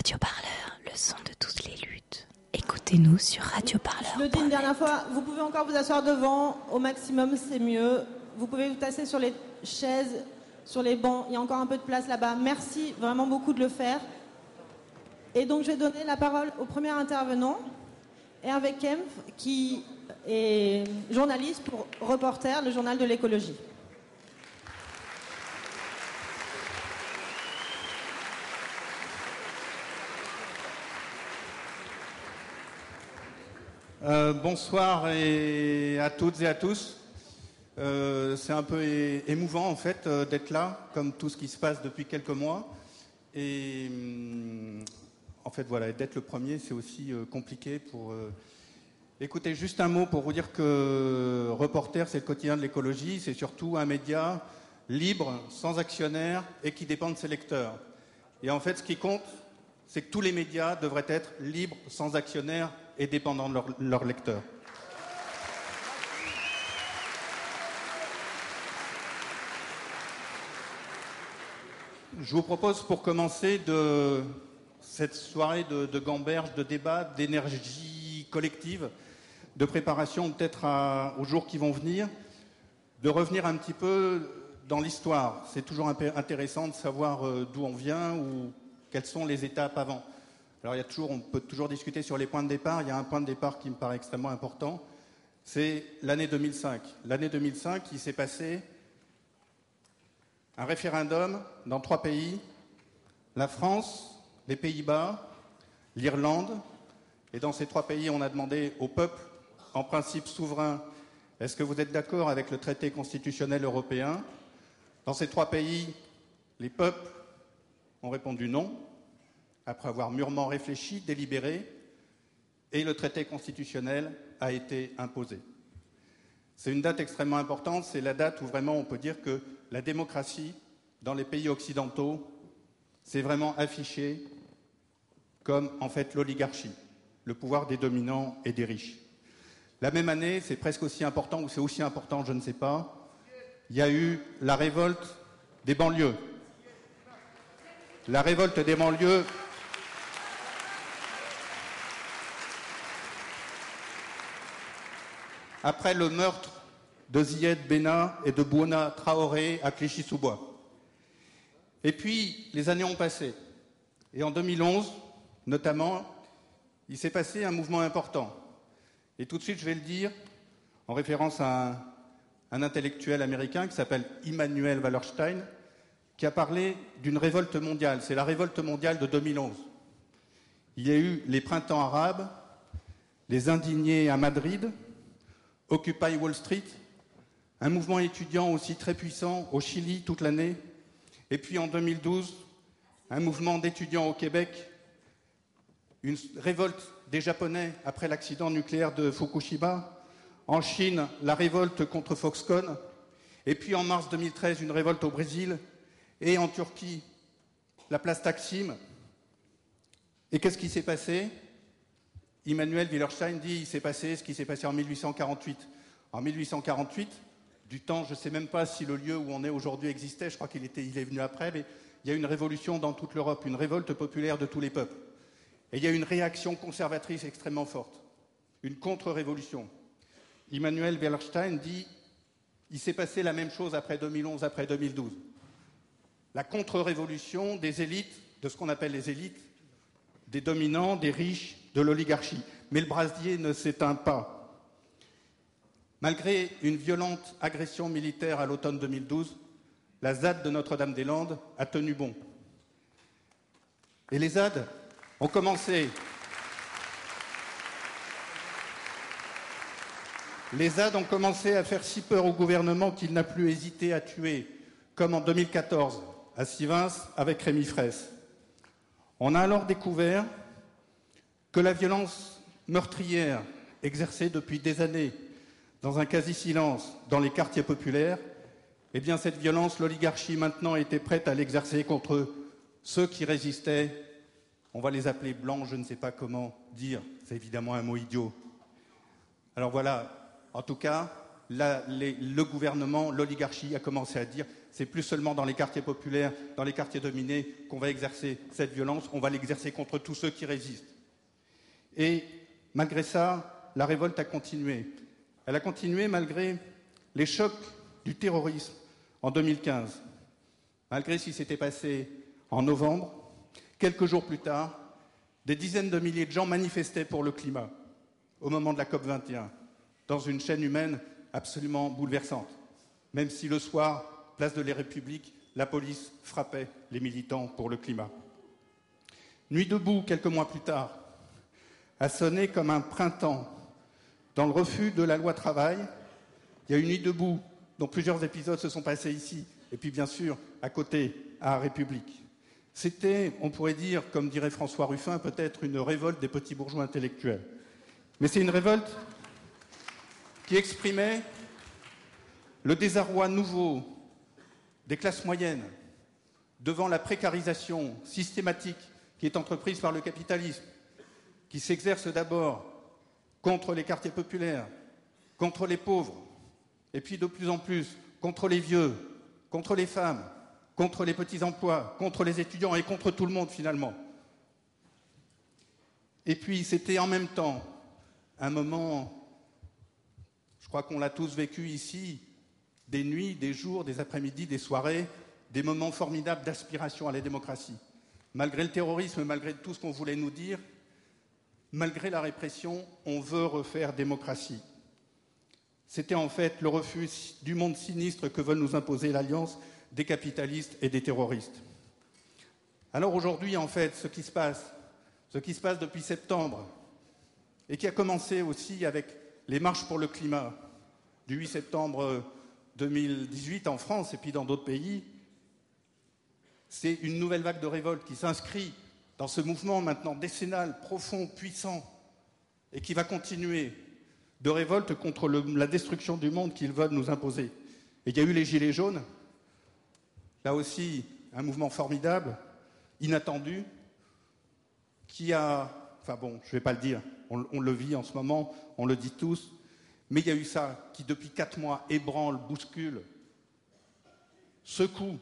Radio Parleur, le son de toutes les luttes. Écoutez-nous sur Radio Parleur. Je le dis une dernière fois, vous pouvez encore vous asseoir devant, au maximum c'est mieux. Vous pouvez vous tasser sur les chaises, sur les bancs, il y a encore un peu de place là-bas. Merci vraiment beaucoup de le faire. Et donc je vais donner la parole au premier intervenant, Hervé Kempf, qui est journaliste pour Reporter, le journal de l'écologie. Euh, bonsoir et à toutes et à tous. Euh, c'est un peu émouvant en fait euh, d'être là, comme tout ce qui se passe depuis quelques mois. Et hum, en fait voilà, d'être le premier, c'est aussi compliqué pour. Écoutez, juste un mot pour vous dire que Reporter, c'est le quotidien de l'écologie, c'est surtout un média libre, sans actionnaire et qui dépend de ses lecteurs. Et en fait, ce qui compte, c'est que tous les médias devraient être libres, sans actionnaire et dépendants de leurs leur lecteurs. Je vous propose pour commencer de cette soirée de, de gamberge, de débat, d'énergie collective, de préparation peut-être aux jours qui vont venir, de revenir un petit peu dans l'histoire. C'est toujours intéressant de savoir euh, d'où on vient ou quelles sont les étapes avant. Alors il y a toujours, on peut toujours discuter sur les points de départ. Il y a un point de départ qui me paraît extrêmement important. C'est l'année 2005. L'année 2005, il s'est passé un référendum dans trois pays la France, les Pays-Bas, l'Irlande. Et dans ces trois pays, on a demandé au peuple, en principe souverain, est-ce que vous êtes d'accord avec le traité constitutionnel européen? Dans ces trois pays, les peuples ont répondu non, après avoir mûrement réfléchi, délibéré, et le traité constitutionnel a été imposé. C'est une date extrêmement importante, c'est la date où vraiment on peut dire que la démocratie dans les pays occidentaux s'est vraiment affichée comme en fait l'oligarchie, le pouvoir des dominants et des riches. La même année, c'est presque aussi important, ou c'est aussi important, je ne sais pas, il y a eu la révolte des banlieues, la révolte des banlieues. Après le meurtre de Zied Bena et de Bouana Traoré à Clichy-sous-Bois. Et puis, les années ont passé. Et en 2011, notamment, il s'est passé un mouvement important. Et tout de suite, je vais le dire, en référence à un, un intellectuel américain qui s'appelle Immanuel Wallerstein, qui a parlé d'une révolte mondiale. C'est la révolte mondiale de 2011. Il y a eu les printemps arabes, les indignés à Madrid, Occupy Wall Street, un mouvement étudiant aussi très puissant au Chili toute l'année, et puis en 2012, un mouvement d'étudiants au Québec, une révolte des Japonais après l'accident nucléaire de Fukushima, en Chine, la révolte contre Foxconn, et puis en mars 2013, une révolte au Brésil, et en Turquie, la place Taksim. Et qu'est-ce qui s'est passé? Immanuel Willerstein dit il s'est passé ce qui s'est passé en 1848. En 1848, du temps, je ne sais même pas si le lieu où on est aujourd'hui existait, je crois qu'il est venu après, mais il y a une révolution dans toute l'Europe, une révolte populaire de tous les peuples. Et il y a une réaction conservatrice extrêmement forte, une contre-révolution. Immanuel Willerstein dit il s'est passé la même chose après 2011, après 2012 la contre-révolution des élites, de ce qu'on appelle les élites, des dominants, des riches, de l'oligarchie. Mais le brasier ne s'éteint pas. Malgré une violente agression militaire à l'automne 2012, la ZAD de Notre-Dame-des-Landes a tenu bon. Et les ZAD ont commencé. Les ZAD ont commencé à faire si peur au gouvernement qu'il n'a plus hésité à tuer, comme en 2014, à Sivins avec Rémi Fraisse. On a alors découvert que la violence meurtrière exercée depuis des années dans un quasi-silence dans les quartiers populaires, eh bien cette violence, l'oligarchie maintenant était prête à l'exercer contre ceux qui résistaient. On va les appeler blancs, je ne sais pas comment dire, c'est évidemment un mot idiot. Alors voilà, en tout cas, le gouvernement, l'oligarchie a commencé à dire c'est plus seulement dans les quartiers populaires, dans les quartiers dominés qu'on va exercer cette violence, on va l'exercer contre tous ceux qui résistent. Et malgré ça, la révolte a continué. Elle a continué malgré les chocs du terrorisme en 2015, malgré ce qui s'était passé en novembre. Quelques jours plus tard, des dizaines de milliers de gens manifestaient pour le climat au moment de la COP 21, dans une chaîne humaine absolument bouleversante, même si le soir, place de la République, la police frappait les militants pour le climat. Nuit debout, quelques mois plus tard, a sonné comme un printemps. Dans le refus de la loi travail, il y a une nuit debout dont plusieurs épisodes se sont passés ici, et puis bien sûr à côté, à République. C'était, on pourrait dire, comme dirait François Ruffin, peut-être une révolte des petits bourgeois intellectuels. Mais c'est une révolte qui exprimait le désarroi nouveau des classes moyennes devant la précarisation systématique qui est entreprise par le capitalisme, qui s'exerce d'abord contre les quartiers populaires, contre les pauvres, et puis de plus en plus contre les vieux, contre les femmes, contre les petits emplois, contre les étudiants et contre tout le monde finalement. Et puis c'était en même temps un moment je crois qu'on l'a tous vécu ici, des nuits, des jours, des après-midi, des soirées, des moments formidables d'aspiration à la démocratie. Malgré le terrorisme, malgré tout ce qu'on voulait nous dire, malgré la répression, on veut refaire démocratie. C'était en fait le refus du monde sinistre que veulent nous imposer l'alliance des capitalistes et des terroristes. Alors aujourd'hui, en fait, ce qui se passe, ce qui se passe depuis septembre, et qui a commencé aussi avec les marches pour le climat du 8 septembre 2018 en France et puis dans d'autres pays, c'est une nouvelle vague de révolte qui s'inscrit dans ce mouvement maintenant décennal, profond, puissant, et qui va continuer de révolte contre la destruction du monde qu'ils veulent nous imposer. Et il y a eu les Gilets jaunes, là aussi un mouvement formidable, inattendu, qui a, enfin bon, je ne vais pas le dire, on, le vit en ce moment, on le dit tous, mais il y a eu ça qui, depuis quatre mois, ébranle, bouscule, secoue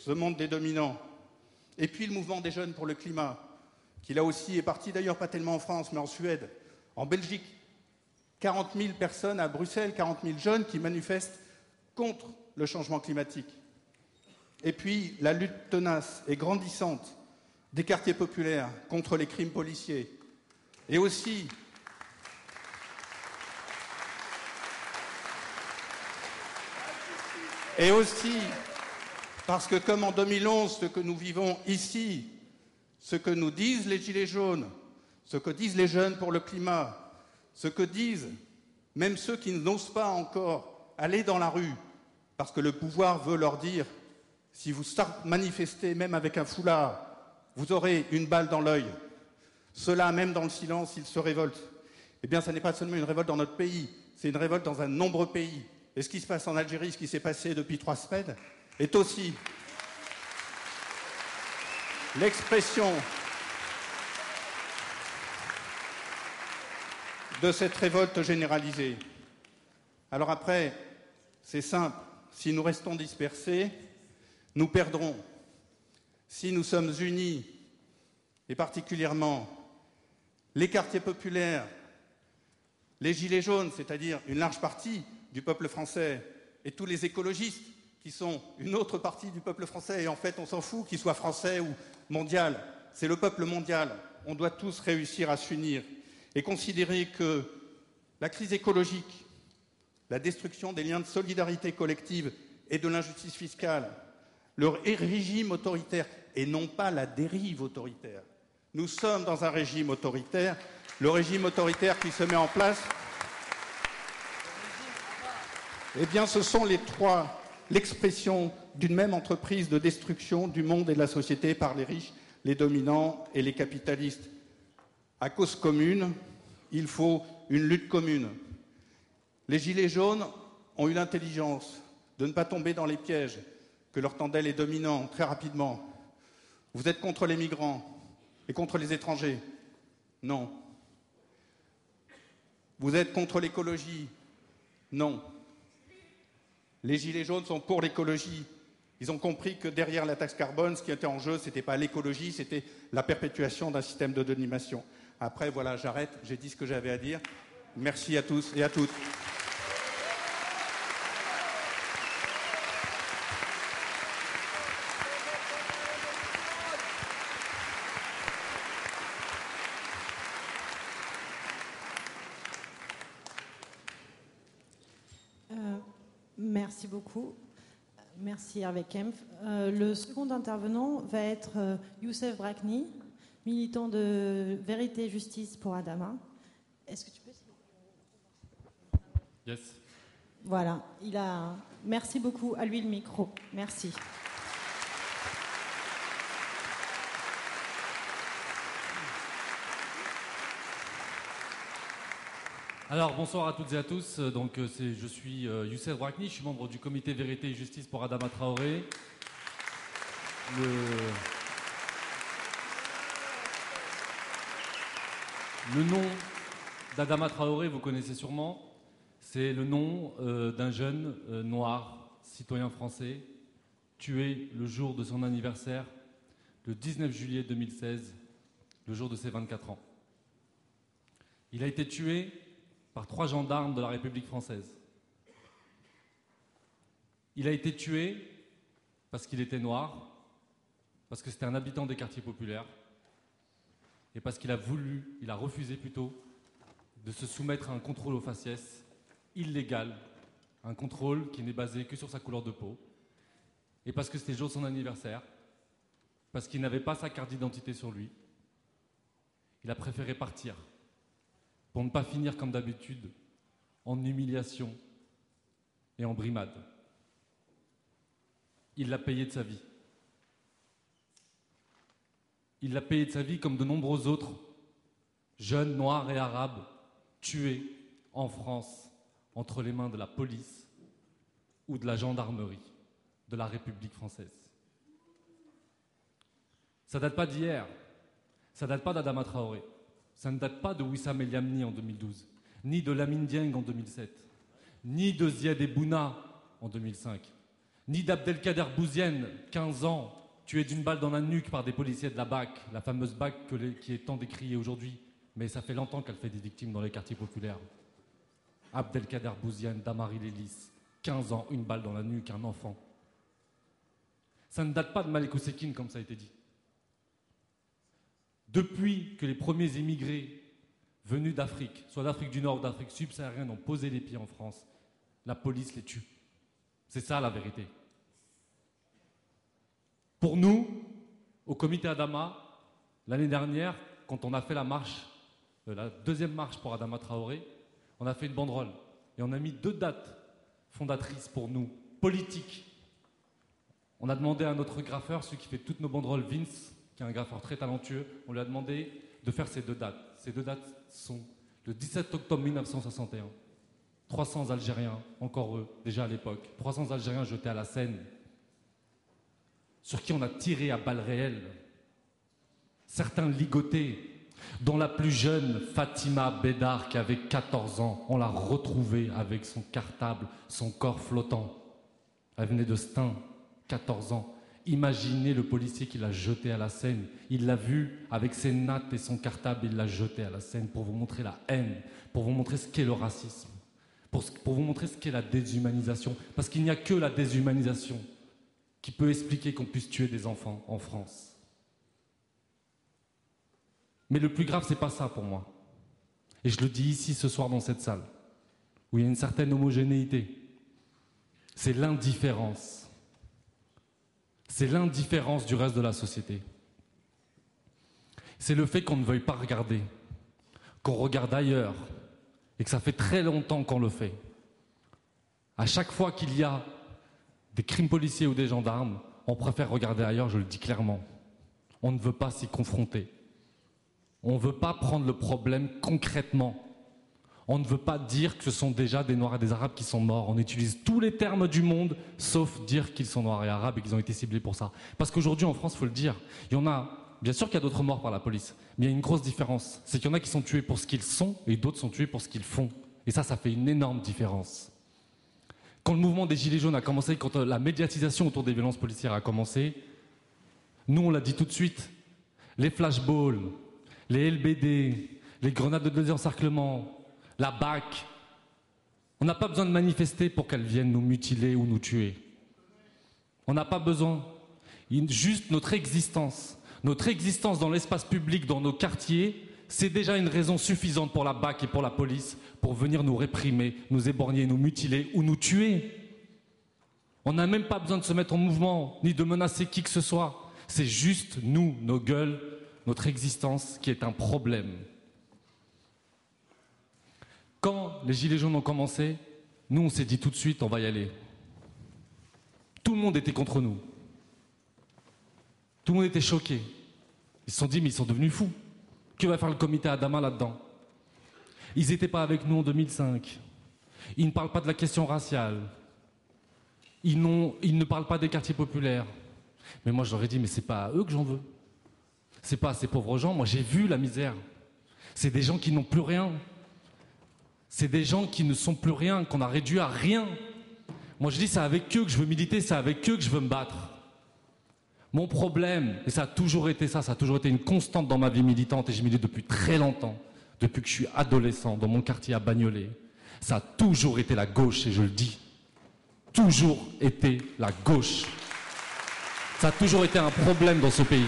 ce monde des dominants. Et puis le mouvement des jeunes pour le climat, qui là aussi est parti d'ailleurs pas tellement en France, mais en Suède, en Belgique. 40 000 personnes à Bruxelles, 40 000 jeunes qui manifestent contre le changement climatique. Et puis la lutte tenace et grandissante des quartiers populaires contre les crimes policiers, et aussi Et aussi parce que comme en 2011, ce que nous vivons ici, ce que nous disent les Gilets jaunes, ce que disent les jeunes pour le climat, ce que disent même ceux qui n'osent pas encore aller dans la rue, parce que le pouvoir veut leur dire, si vous manifestez même avec un foulard, vous aurez une balle dans l'œil. Cela, même dans le silence, ils se révoltent. Eh bien, ce n'est pas seulement une révolte dans notre pays, c'est une révolte dans un nombreux pays. Et ce qui se passe en Algérie, ce qui s'est passé depuis trois semaines, est aussi l'expression de cette révolte généralisée. Alors après, c'est simple, si nous restons dispersés, nous perdrons. Si nous sommes unis, et particulièrement les quartiers populaires, les gilets jaunes, c'est-à-dire une large partie du peuple français, et tous les écologistes qui sont une autre partie du peuple français, et en fait on s'en fout qu'ils soient français ou mondial, c'est le peuple mondial. On doit tous réussir à s'unir et considérer que la crise écologique, la destruction des liens de solidarité collective et de l'injustice fiscale, le régime autoritaire et non pas la dérive autoritaire. Nous sommes dans un régime autoritaire, le régime autoritaire qui se met en place eh bien, ce sont les trois, l'expression d'une même entreprise de destruction du monde et de la société par les riches, les dominants et les capitalistes. À cause commune, il faut une lutte commune. Les Gilets jaunes ont eu l'intelligence de ne pas tomber dans les pièges que leur tendaient les dominants très rapidement. Vous êtes contre les migrants et contre les étrangers Non. Vous êtes contre l'écologie Non. Les Gilets jaunes sont pour l'écologie. Ils ont compris que derrière la taxe carbone, ce qui était en jeu, ce n'était pas l'écologie, c'était la perpétuation d'un système de donimation. Après, voilà, j'arrête, j'ai dit ce que j'avais à dire. Merci à tous et à toutes. Euh, merci beaucoup. Merci Hervé Kempf. Euh, le second intervenant va être euh, Youssef Brakni, militant de Vérité et Justice pour Adama. Est-ce que tu peux Yes. Voilà, il a. Merci beaucoup à lui le micro. Merci. Alors bonsoir à toutes et à tous. Euh, Donc euh, je suis euh, Youssef je suis membre du comité Vérité et Justice pour Adama Traoré. Le, nom d'Adama Traoré, vous connaissez sûrement, c'est le nom euh, d'un jeune noir, citoyen français, tué le jour de son anniversaire, le 19 juillet 2016, le jour de ses 24 ans. Il a été tué par trois gendarmes de la République française. Il a été tué parce qu'il était noir, parce que c'était un habitant des quartiers populaires, et parce qu'il a voulu, il a refusé plutôt, de se soumettre à un contrôle au faciès illégal, un contrôle qui n'est basé que sur sa couleur de peau, et parce que c'était le jour de son anniversaire, parce qu'il n'avait pas sa carte d'identité sur lui, il a préféré partir pour ne pas finir comme d'habitude en humiliation et en brimade. Il l'a payé de sa vie. Il l'a payé de sa vie comme de nombreux autres jeunes noirs et arabes tués en France entre les mains de la police ou de la gendarmerie de la République française. Ça date pas d'hier, ça date pas d'Adama Traoré. Ça ne date pas de Wissam El Yamni en 2012, ni de Lamine Dieng en 2007, ni de Ziad Ebouna en 2005, ni d'Abdelkader Bouzienne, 15 ans, tué d'une balle dans la nuque par des policiers de la BAC, la fameuse BAC qui est tant décriée aujourd'hui, mais ça fait longtemps qu'elle fait des victimes dans les quartiers populaires. Abdelkader Bouzienne, Damari Lélis, 15 ans, une balle dans la nuque, un enfant. Ça ne date pas de Malik Oussekine, comme ça a été dit. Depuis que les premiers immigrés venus d'Afrique, soit d'Afrique du Nord ou d'Afrique subsaharienne, ont posé les pieds en France, la police les tue. C'est ça la vérité. Pour nous, au comité Adama, l'année dernière, quand on a fait la marche, euh, la deuxième marche pour Adama Traoré, on a fait une banderole et on a mis deux dates fondatrices pour nous, politiques. On a demandé à notre graffeur, celui qui fait toutes nos banderoles, Vince, qui est un graffeur très talentueux, on lui a demandé de faire ces deux dates. Ces deux dates sont le 17 octobre 1961. 300 Algériens, encore eux, déjà à l'époque, 300 Algériens jetés à la Seine, sur qui on a tiré à balles réelles. Certains ligotés, dont la plus jeune, Fatima Bédard, qui avait 14 ans, on l'a retrouvée avec son cartable, son corps flottant. Elle venait de Stein, 14 ans. Imaginez le policier qui l'a jeté à la Seine. Il l'a vu avec ses nattes et son cartable, il l'a jeté à la Seine pour vous montrer la haine, pour vous montrer ce qu'est le racisme, pour, vous montrer ce qu'est la déshumanisation. Parce qu'il n'y a que la déshumanisation qui peut expliquer qu'on puisse tuer des enfants en France. Mais le plus grave, c'est pas ça pour moi. Et je le dis ici ce soir dans cette salle, où il y a une certaine homogénéité. C'est l'indifférence. C'est l'indifférence du reste de la société. C'est le fait qu'on ne veuille pas regarder, qu'on regarde ailleurs, et que ça fait très longtemps qu'on le fait. À chaque fois qu'il y a des crimes policiers ou des gendarmes, on préfère regarder ailleurs, je le dis clairement. On ne veut pas s'y confronter. On ne veut pas prendre le problème concrètement. On ne veut pas dire que ce sont déjà des Noirs et des Arabes qui sont morts. On utilise tous les termes du monde, sauf dire qu'ils sont Noirs et Arabes et qu'ils ont été ciblés pour ça. Parce qu'aujourd'hui, en France, il faut le dire, il y en a, bien sûr qu'il y a d'autres morts par la police, mais il y a une grosse différence. C'est qu'il y en a qui sont tués pour ce qu'ils sont et d'autres sont tués pour ce qu'ils font. Et ça, ça fait une énorme différence. Quand le mouvement des Gilets jaunes a commencé, quand euh, la médiatisation autour des violences policières a commencé, nous, on l'a dit tout de suite, les flashballs, les LBD, les grenades de désencerclement, la BAC, on n'a pas besoin de manifester pour qu'elles viennent nous mutiler ou nous tuer. On n'a pas besoin. Juste notre existence, notre existence dans l'espace public, dans nos quartiers, c'est déjà une raison suffisante pour la BAC et pour la police pour venir nous réprimer, nous éborgner, nous mutiler ou nous tuer. On n'a même pas besoin de se mettre en mouvement, ni de menacer qui que ce soit. C'est juste nous, nos gueules, notre existence qui est un problème. Quand les Gilets jaunes ont commencé, nous, on s'est dit tout de suite, on va y aller. Tout le monde était contre nous. Tout le monde était choqué. Ils se sont dit, mais ils sont devenus fous. Que va faire le comité Adama là-dedans? Ils n'étaient pas avec nous en 2005. Ils ne parlent pas de la question raciale. Ils, ne parlent pas des quartiers populaires. Mais moi, je leur ai dit, mais c'est pas à eux que j'en veux. C'est pas à ces pauvres gens. Moi, j'ai vu la misère. C'est des gens qui n'ont plus rien. C'est des gens qui ne sont plus rien, qu'on a réduit à rien. Moi, je dis, c'est avec eux que je veux militer, c'est avec eux que je veux me battre. Mon problème, et ça a toujours été ça, ça a toujours été une constante dans ma vie militante, et je milite depuis très longtemps, depuis que je suis adolescent, dans mon quartier à Bagnolet, ça a toujours été la gauche, et je le dis. Toujours été la gauche. Ça a toujours été un problème dans ce pays.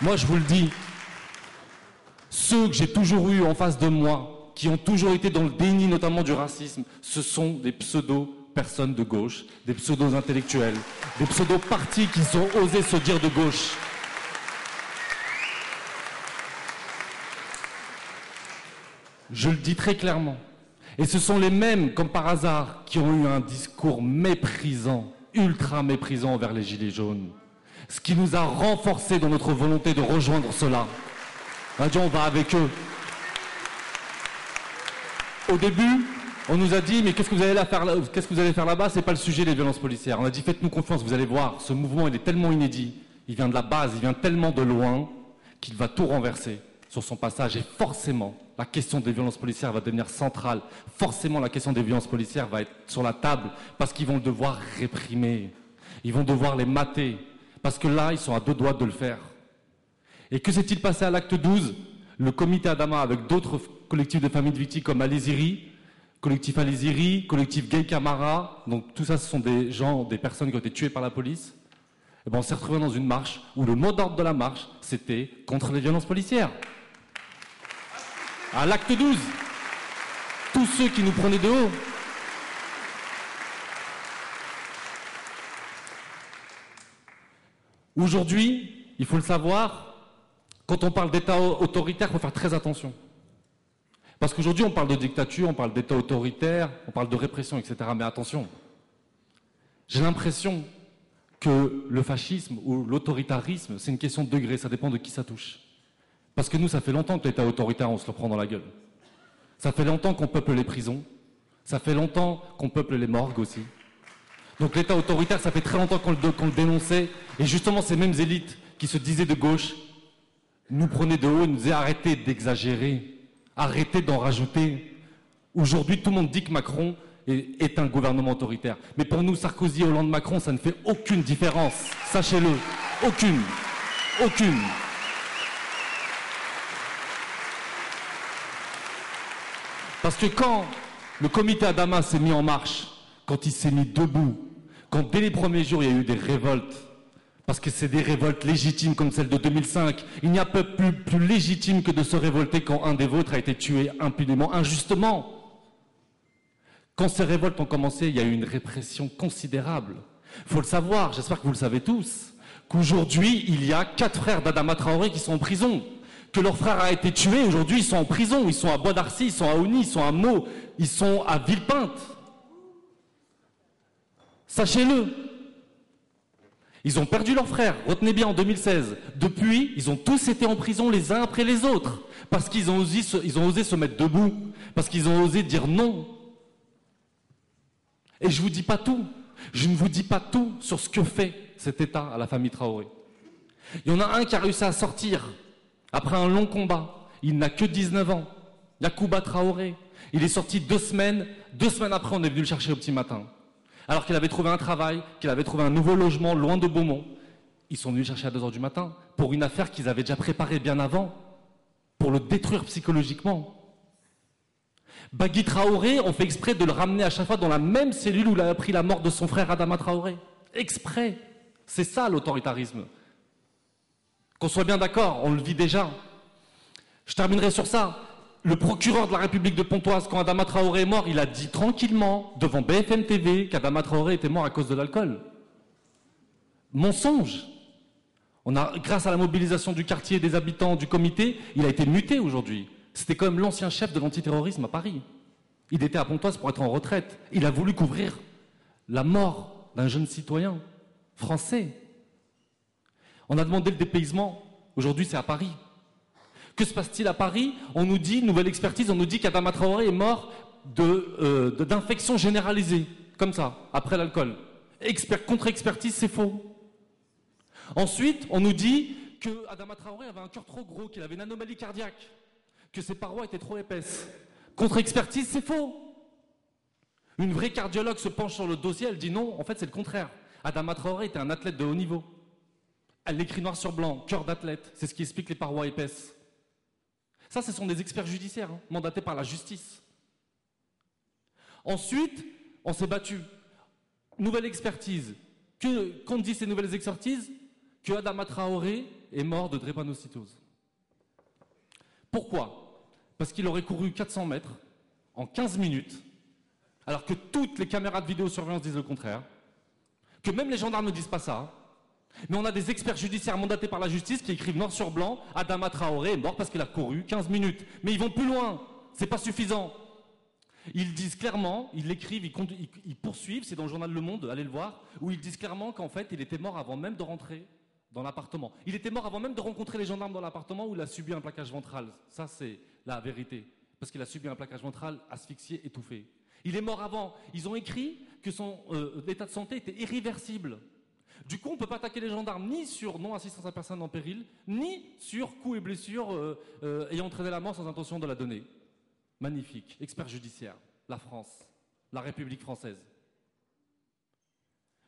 Moi, je vous le dis, ceux que j'ai toujours eus en face de moi, qui ont toujours été dans le déni notamment du racisme, ce sont des pseudo-personnes de gauche, des pseudo-intellectuels, des pseudo-partis qui ont osé se dire de gauche. Je le dis très clairement. Et ce sont les mêmes, comme par hasard, qui ont eu un discours méprisant, ultra méprisant envers les Gilets jaunes. Ce qui nous a renforcés dans notre volonté de rejoindre cela. On va avec eux. Au début, on nous a dit mais qu'est-ce que vous allez faire là Qu'est-ce que vous allez faire là-bas? C'est pas le sujet des violences policières. On a dit faites-nous confiance, vous allez voir. Ce mouvement il est tellement inédit, il vient de la base, il vient tellement de loin qu'il va tout renverser sur son passage et forcément la question des violences policières va devenir centrale. Forcément la question des violences policières va être sur la table parce qu'ils vont devoir réprimer. Ils vont devoir les mater parce que là ils sont à deux doigts de le faire. Et que s'est-il passé à l'acte 12 Le comité Adama, avec d'autres collectifs de familles de victimes comme Aléziri, collectif Aléziri, collectif Gay Camara, donc tout ça, ce sont des gens, des personnes qui ont été tuées par la police. Et eh ben, on s'est retrouvé dans une marche où le mot d'ordre de la marche, c'était contre les violences policières. À l'acte 12, tous ceux qui nous prenaient de haut. Aujourd'hui, il faut le savoir, quand on parle d'État autoritaire, il faut faire très attention. Parce qu'aujourd'hui, on parle de dictature, on parle d'État autoritaire, on parle de répression, etc. Mais attention, j'ai l'impression que le fascisme ou l'autoritarisme, c'est une question de degré, ça dépend de qui ça touche. Parce que nous, ça fait longtemps que l'État autoritaire, on se le prend dans la gueule. Ça fait longtemps qu'on peuple les prisons, ça fait longtemps qu'on peuple les morgues aussi. Donc l'État autoritaire, ça fait très longtemps qu'on le, le dénonçait, et justement ces mêmes élites qui se disaient de gauche, nous prenait de haut nous disait arrêtez d'exagérer, arrêtez d'en rajouter. Aujourd'hui, tout le monde dit que Macron est, un gouvernement autoritaire. Mais pour nous, Sarkozy, Hollande, Macron, ça ne fait aucune différence. Sachez-le. Aucune. Aucune. Parce que quand le comité Adama s'est mis en marche, quand il s'est mis debout, quand dès les premiers jours il y a eu des révoltes, parce que c'est des révoltes légitimes comme celle de 2005. Il n'y a pas plus, légitime que de se révolter quand un des vôtres a été tué impunément, injustement. Quand ces révoltes ont commencé, il y a eu une répression considérable. Il faut le savoir, j'espère que vous le savez tous, qu'aujourd'hui, il y a quatre frères d'Adama Traoré qui sont en prison. Que leur frère a été tué, aujourd'hui, ils sont en prison. Ils sont à Bois d'Arcy, ils sont à Ouni, ils sont à Meaux, ils sont à Villepinte. Sachez-le, ils ont perdu leur frère, retenez bien, en 2016. Depuis, ils ont tous été en prison les uns après les autres, parce qu'ils ont, osé se, mettre debout, parce qu'ils ont osé dire non. Et je ne vous dis pas tout. Je ne vous dis pas tout sur ce que fait cet État à la famille Traoré. Il y en a un qui a réussi à sortir après un long combat. Il n'a que 19 ans. Yacouba Traoré. Il est sorti deux semaines, deux semaines après, on est venu le chercher au petit matin. Alors qu'il avait trouvé un travail, qu'il avait trouvé un nouveau logement loin de Beaumont. Ils sont venus chercher à 2 heures du matin pour une affaire qu'ils avaient déjà préparée bien avant, pour le détruire psychologiquement. Bagui Traoré, on fait exprès de le ramener à chaque fois dans la même cellule où il a appris la mort de son frère Adama Traoré. Exprès. C'est ça l'autoritarisme. Qu'on soit bien d'accord, on le vit déjà. Je terminerai sur ça. Le procureur de la République de Pontoise, quand Adama Traoré est mort, il a dit tranquillement, devant BFM TV, qu'Adama Traoré était mort à cause de l'alcool. Mensonge. Grâce à la mobilisation du quartier, des habitants, du comité, il a été muté aujourd'hui. C'était quand même l'ancien chef de l'antiterrorisme à Paris. Il était à Pontoise pour être en retraite. Il a voulu couvrir la mort d'un jeune citoyen français. On a demandé le dépaysement. Aujourd'hui, c'est à Paris. Que se passe-t-il à Paris? On nous dit, nouvelle expertise, on nous dit qu'Adama Traoré est mort euh, d'infection généralisée, comme ça, après l'alcool. Contre-expertise, c'est faux. Ensuite, on nous dit que Adama Traoré avait un cœur trop gros, qu'il avait une anomalie cardiaque, que ses parois étaient trop épaisses. Contre-expertise, c'est faux. Une vraie cardiologue se penche sur le dossier, elle dit non, en fait c'est le contraire. Adama Traoré était un athlète de haut niveau. Elle l'écrit noir sur blanc, cœur d'athlète, c'est ce qui explique les parois épaisses. Ça, ce sont des experts judiciaires, hein, mandatés par la justice. Ensuite, on s'est battu. Nouvelle expertise. Qu'on dit ces nouvelles expertises? Que Adama Traoré est mort de drépanocytose. Pourquoi? Parce qu'il aurait couru 400 mètres en 15 minutes, alors que toutes les caméras de vidéosurveillance disent le contraire, que même les gendarmes ne disent pas ça, mais on a des experts judiciaires mandatés par la justice qui écrivent noir sur blanc Adama Traoré est mort parce qu'il a couru 15 minutes. Mais ils vont plus loin. C'est pas suffisant. Ils disent clairement, ils l'écrivent, ils, poursuivent, c'est dans le journal Le Monde, allez le voir, où ils disent clairement qu'en fait, il était mort avant même de rentrer dans l'appartement. Il était mort avant même de rencontrer les gendarmes dans l'appartement où il a subi un plaquage ventral. Ça, c'est la vérité. Parce qu'il a subi un plaquage ventral asphyxié, étouffé. Il est mort avant. Ils ont écrit que son euh, état de santé était irréversible. Du coup, on ne peut pas attaquer les gendarmes ni sur non-assistance à personne en péril, ni sur coups et blessures euh, euh, ayant entraîné la mort sans intention de la donner. Magnifique. Expert judiciaire. La France. La République française.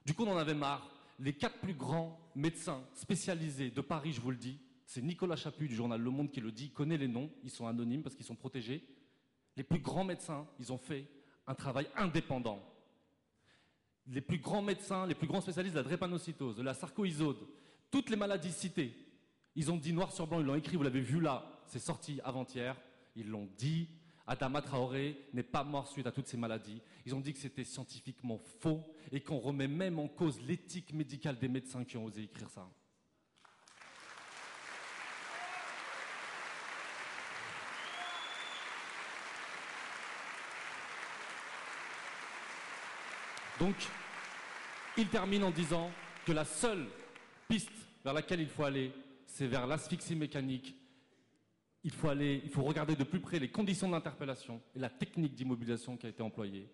Du coup, on en avait marre. Les quatre plus grands médecins spécialisés de Paris, je vous le dis, c'est Nicolas Chaput du journal Le Monde qui le dit, il connaît les noms, ils sont anonymes parce qu'ils sont protégés. Les plus grands médecins, ils ont fait un travail indépendant les plus grands médecins, les plus grands spécialistes de la drépanocytose, de la sarcoïsode, toutes les maladies citées, ils ont dit noir sur blanc, ils l'ont écrit, vous l'avez vu là, c'est sorti avant-hier, ils l'ont dit, Adama Traoré n'est pas mort suite à toutes ces maladies. Ils ont dit que c'était scientifiquement faux et qu'on remet même en cause l'éthique médicale des médecins qui ont osé écrire ça. Donc, il termine en disant que la seule piste vers laquelle il faut aller, c'est vers l'asphyxie mécanique. Il faut aller, il faut regarder de plus près les conditions d'interpellation et la technique d'immobilisation qui a été employée,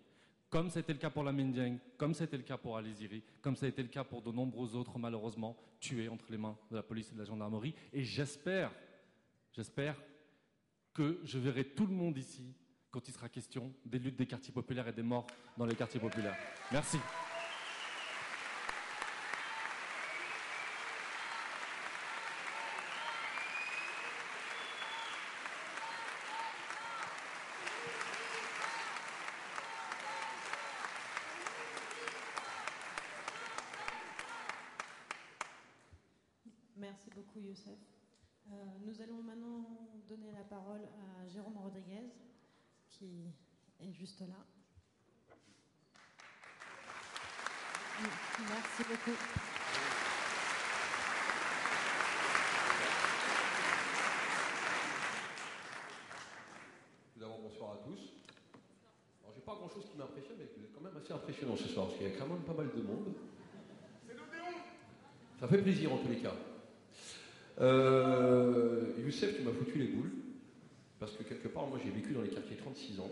comme c'était le cas pour la Mindiang, comme c'était le cas pour Aliziri, comme ça a été le cas pour de nombreux autres, malheureusement, tués entre les mains de la police et de la gendarmerie. Et j'espère, j'espère que je verrai tout le monde ici quand il sera question des luttes des quartiers populaires et des morts dans les quartiers populaires. Merci. Merci beaucoup, Youssef. Euh, nous allons maintenant donner la parole à Jérôme Rodriguez qui est juste là. Merci beaucoup. Tout d'abord, bonsoir à tous. Alors, j'ai pas grand chose qui m'impressionne, mais vous êtes quand même assez impressionnant ce soir, parce qu'il y a quand même pas mal de monde. Ça fait plaisir en tous les cas. Euh, Youssef, tu m'as foutu les boules. Parce que quelque part, moi j'ai vécu dans les quartiers 36 ans,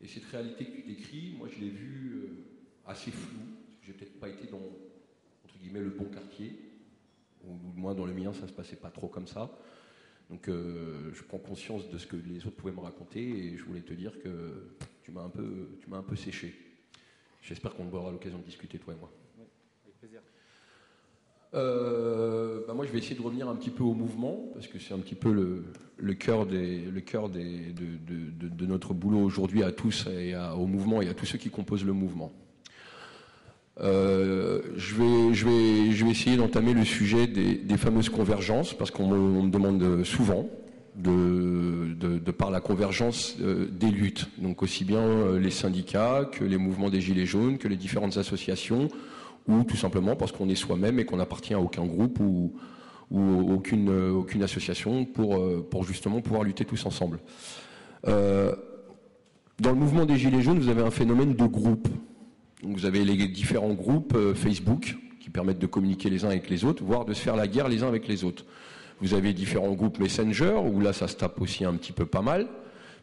et cette réalité que tu décris, moi je l'ai vue euh, assez floue, parce que j'ai peut-être pas été dans, entre guillemets, le bon quartier, ou, ou moins dans le mien, ça se passait pas trop comme ça. Donc euh, je prends conscience de ce que les autres pouvaient me raconter et je voulais te dire que tu m'as un peu, tu m'as un peu séché. J'espère qu'on aura l'occasion de discuter toi et moi. Oui, avec plaisir. Euh, bah, moi, je vais essayer de revenir un petit peu au mouvement, parce que c'est un petit peu le, cœur, des, le cœur de, de, notre boulot aujourd'hui à tous, et au mouvement et à tous ceux qui composent le mouvement. Euh, je, vais, je, vais, je vais essayer d'entamer le sujet des, fameuses convergences, parce qu'on me, demande souvent, de, de, par la convergence euh, des luttes, donc aussi bien les syndicats que les mouvements des Gilets jaunes, que les différentes associations, ou tout simplement parce qu'on est soi-même et qu'on n'appartient à aucun groupe ou, aucune, association pour, euh, pour justement pouvoir lutter tous ensemble. Euh, dans le mouvement des Gilets jaunes, vous avez un phénomène de groupe. Vous avez les différents groupes euh, Facebook qui permettent de communiquer les uns avec les autres, voire de se faire la guerre les uns avec les autres. Vous avez différents groupes Messenger, où là ça se tape aussi un petit peu pas mal.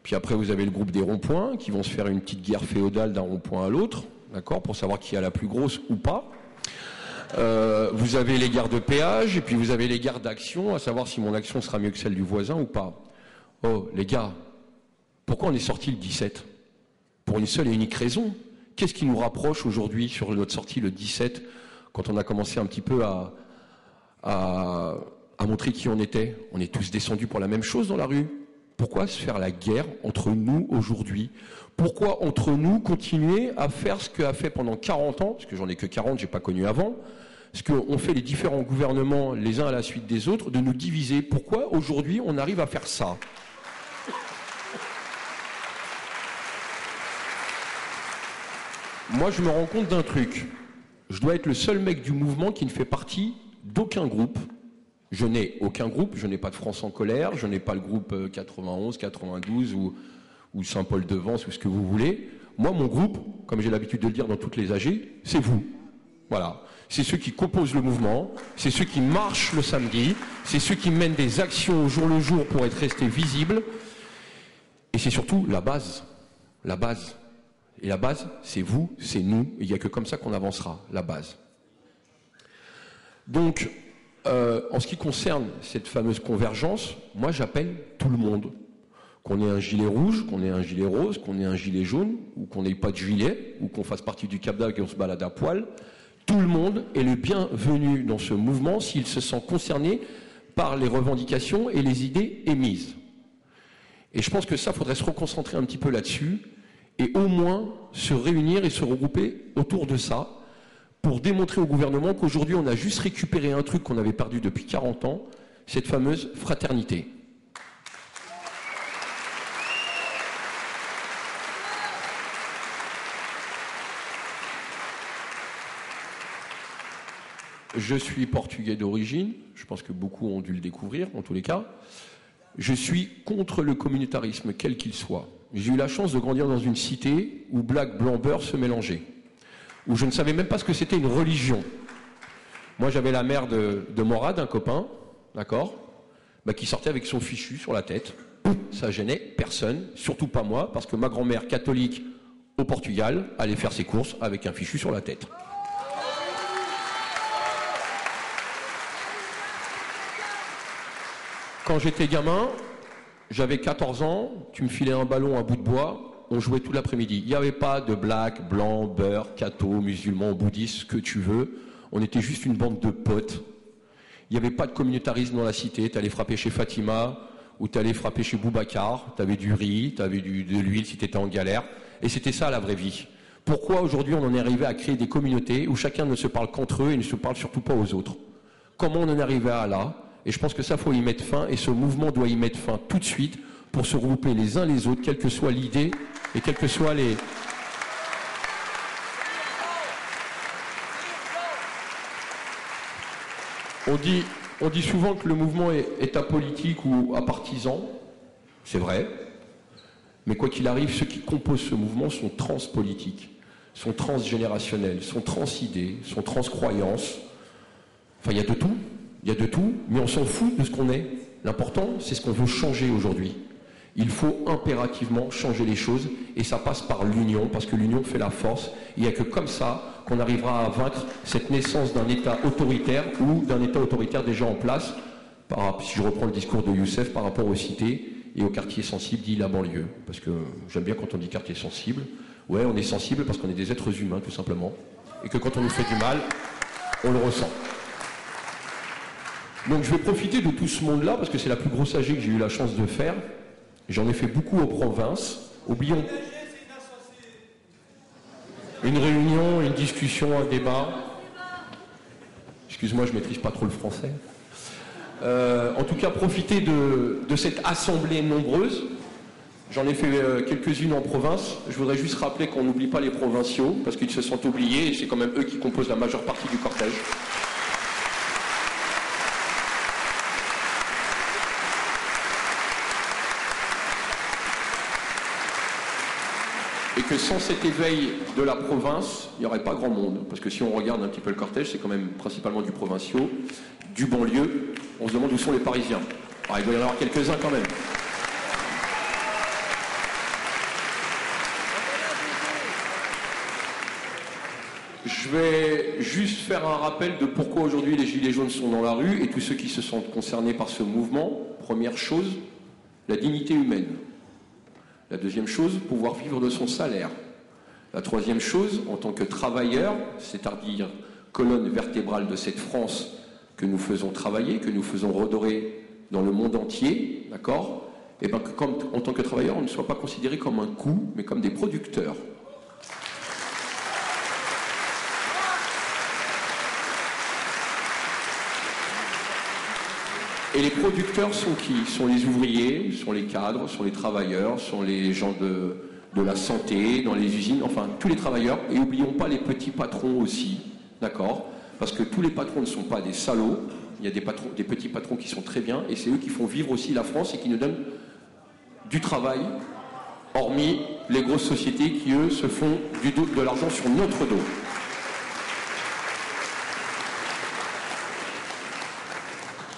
Puis après vous avez le groupe des ronds-points, qui vont se faire une petite guerre féodale d'un rond-point à l'autre, d'accord, pour savoir qui a la plus grosse ou pas. Euh, vous avez les gares de péage et puis vous avez les gares d'action, à savoir si mon action sera mieux que celle du voisin ou pas. Oh, les gars, pourquoi on est sorti le 17 Pour une seule et unique raison. Qu'est-ce qui nous rapproche aujourd'hui sur notre sortie le 17, quand on a commencé un petit peu à, à, à montrer qui on était? On est tous descendus pour la même chose dans la rue. Pourquoi se faire la guerre entre nous aujourd'hui? Pourquoi entre nous continuer à faire ce qu'a fait pendant 40 ans, parce que j'en ai que 40, j'ai pas connu avant, ce qu'ont fait les différents gouvernements les uns à la suite des autres, de nous diviser? Pourquoi aujourd'hui on arrive à faire ça? Moi je me rends compte d'un truc. Je dois être le seul mec du mouvement qui ne fait partie d'aucun groupe. Je n'ai aucun groupe, je n'ai pas de France en colère, je n'ai pas le groupe 91, 92 ou, ou Saint-Paul-de-Vence ou ce que vous voulez. Moi, mon groupe, comme j'ai l'habitude de le dire dans toutes les AG, c'est vous. Voilà. C'est ceux qui composent le mouvement, c'est ceux qui marchent le samedi, c'est ceux qui mènent des actions au jour le jour pour être restés visibles. Et c'est surtout la base. La base. Et la base, c'est vous, c'est nous. Il n'y a que comme ça qu'on avancera, la base. Donc, euh, en ce qui concerne cette fameuse convergence, moi j'appelle tout le monde. Qu'on ait un gilet rouge, qu'on ait un gilet rose, qu'on ait un gilet jaune, ou qu'on n'ait pas de gilet, ou qu'on fasse partie du Cap et qu'on se balade à poil, tout le monde est le bienvenu dans ce mouvement s'il se sent concerné par les revendications et les idées émises. Et je pense que ça, faudrait se reconcentrer un petit peu là-dessus, et au moins se réunir et se regrouper autour de ça, pour démontrer au gouvernement qu'aujourd'hui on a juste récupéré un truc qu'on avait perdu depuis 40 ans, cette fameuse fraternité. Je suis portugais d'origine, je pense que beaucoup ont dû le découvrir en tous les cas. Je suis contre le communautarisme, quel qu'il soit. J'ai eu la chance de grandir dans une cité où black, blanc, beurre se mélangeaient où je ne savais même pas ce que c'était une religion. Moi, j'avais la mère de, Morad, un copain, d'accord, bah, qui sortait avec son fichu sur la tête. Ça gênait personne, surtout pas moi, parce que ma grand-mère catholique au Portugal allait faire ses courses avec un fichu sur la tête. Quand j'étais gamin, j'avais 14 ans, tu me filais un ballon à bout de bois, on jouait tout l'après-midi. Il n'y avait pas de black, blanc, beurre, catho, musulman, bouddhiste, ce que tu veux. On était juste une bande de potes. Il n'y avait pas de communautarisme dans la cité. Tu allais frapper chez Fatima ou tu allais frapper chez Boubacar. Tu avais du riz, tu avais du, de l'huile si tu étais en galère. Et c'était ça la vraie vie. Pourquoi aujourd'hui on en est arrivé à créer des communautés où chacun ne se parle qu'entre eux et ne se parle surtout pas aux autres? Comment on en est arrivé à là? Et je pense que ça, faut y mettre fin et ce mouvement doit y mettre fin tout de suite pour se regrouper les uns les autres, quelle que soit l'idée et quels que soient les... On dit, on dit souvent que le mouvement est, est apolitique ou apartisan, c'est vrai, mais quoi qu'il arrive, ceux qui composent ce mouvement sont transpolitiques, sont transgénérationnels, sont transidées, sont transcroyances. Enfin, il y a de tout, il y a de tout, mais on s'en fout de ce qu'on est. L'important, c'est ce qu'on veut changer aujourd'hui. Il faut impérativement changer les choses et ça passe par l'union parce que l'union fait la force. Il n'y a que comme ça qu'on arrivera à vaincre cette naissance d'un État autoritaire ou d'un État autoritaire déjà en place si je reprends le discours de Youssef par rapport aux cités et aux quartiers sensibles dit la banlieue. Parce que j'aime bien quand on dit quartier sensible. Ouais, on est sensible parce qu'on est des êtres humains, tout simplement. Et que quand on nous fait du mal, on le ressent. Donc je vais profiter de tout ce monde-là, parce que c'est la plus grosse AG que j'ai eu la chance de faire. J'en ai fait beaucoup aux provinces. Oublions. Une réunion, une discussion, un débat. Excuse-moi, je ne maîtrise pas trop le français. Euh, en tout cas, profiter de, cette assemblée nombreuse. J'en ai fait euh, quelques-unes en province. Je voudrais juste rappeler qu'on n'oublie pas les provinciaux, parce qu'ils se sont oubliés, et c'est quand même eux qui composent la majeure partie du cortège. Et que sans cet éveil de la province, il n'y aurait pas grand monde. Parce que si on regarde un petit peu le cortège, c'est quand même principalement du provinciaux, du banlieue, on se demande où sont les Parisiens. il doit y en avoir quelques-uns quand même. Je vais juste faire un rappel de pourquoi aujourd'hui les Gilets jaunes sont dans la rue et tous ceux qui se sentent concernés par ce mouvement. Première chose, la dignité humaine. La deuxième chose, pouvoir vivre de son salaire. La troisième chose, en tant que travailleur, c'est-à-dire colonne vertébrale de cette France que nous faisons travailler, que nous faisons redorer dans le monde entier, d'accord? Et eh bien que en tant que travailleur, on ne soit pas considéré comme un coût, mais comme des producteurs. Et les producteurs sont qui? Sont les ouvriers, sont les cadres, sont les travailleurs, sont les gens de, la santé, dans les usines, enfin tous les travailleurs. Et n'oublions pas les petits patrons aussi, d'accord? Parce que tous les patrons ne sont pas des salauds. Il y a des, petits patrons qui sont très bien, et c'est eux qui font vivre aussi la France et qui nous donnent du travail, hormis les grosses sociétés qui, eux, se font du de l'argent sur notre dos.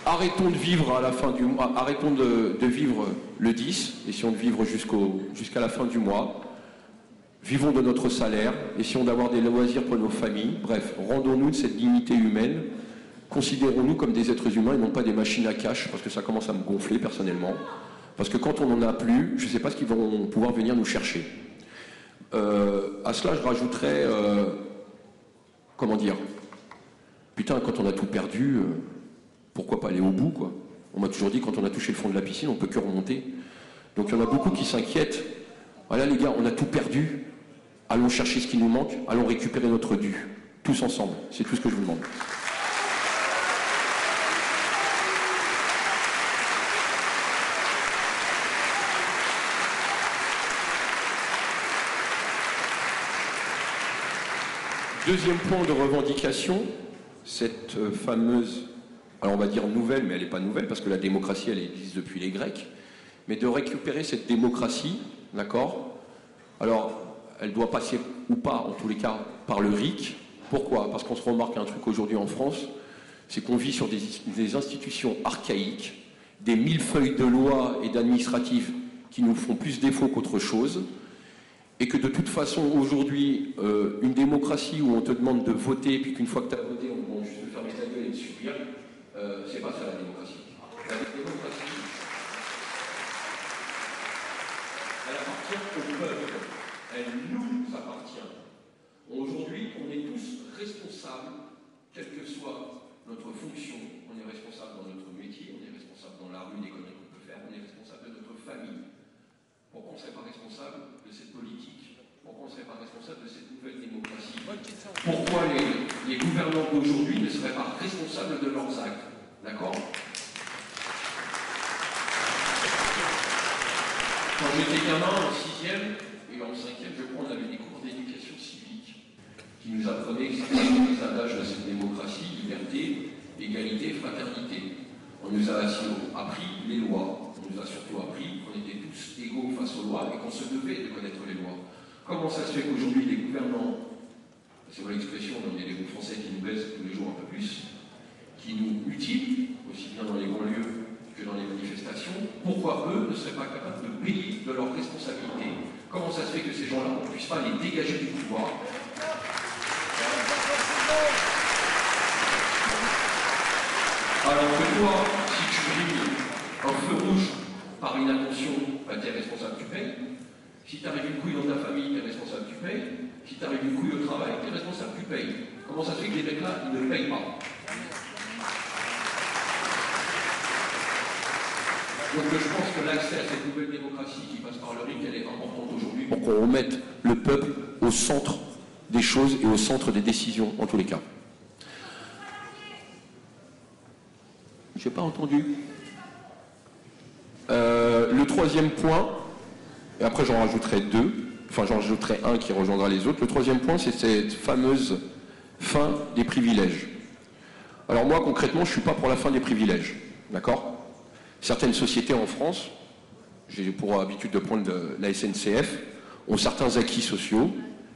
Arrêtons de vivre à la fin du mois, arrêtons de, vivre le 10, essayons de vivre jusqu'à la fin du mois. Vivons de notre salaire, essayons d'avoir des loisirs pour nos familles. Bref, rendons-nous de cette dignité humaine. Considérons-nous comme des êtres humains et non pas des machines à cash, parce que ça commence à me gonfler personnellement. Parce que quand on n'en a plus, je ne sais pas ce qu'ils vont pouvoir venir nous chercher. Euh, à cela, je rajouterais, euh, comment dire, putain, quand on a tout perdu, euh, pourquoi pas aller au bout, quoi On m'a toujours dit, quand on a touché le fond de la piscine, on ne peut que remonter. Donc il y en a beaucoup qui s'inquiètent. Voilà les gars, on a tout perdu, Allons chercher ce qui nous manque, allons récupérer notre dû, tous ensemble. C'est tout ce que je vous demande. Deuxième point de revendication, cette euh, fameuse, alors on va dire nouvelle, mais elle n'est pas nouvelle parce que la démocratie, elle existe depuis les Grecs, mais de récupérer cette démocratie, d'accord? Alors, elle doit passer ou pas, en tous les cas, par le RIC. Pourquoi? Parce qu'on se remarque un truc aujourd'hui en France, c'est qu'on vit sur des, institutions archaïques, des mille feuilles de loi et d'administratifs qui nous font plus défaut qu'autre chose, et que de toute façon, aujourd'hui, euh, une démocratie où on te demande de voter, puis qu'une fois que tu as voté, on des décisions, en tous les cas. Je n'ai pas entendu. Euh, le troisième point, et après j'en rajouterai deux, enfin j'en rajouterai un qui rejoindra les autres. Le troisième point, c'est cette fameuse fin des privilèges. Alors moi, concrètement, je ne suis pas pour la fin des privilèges. D'accord? Certaines sociétés en France, j'ai pour habitude de prendre la SNCF, ont certains acquis sociaux.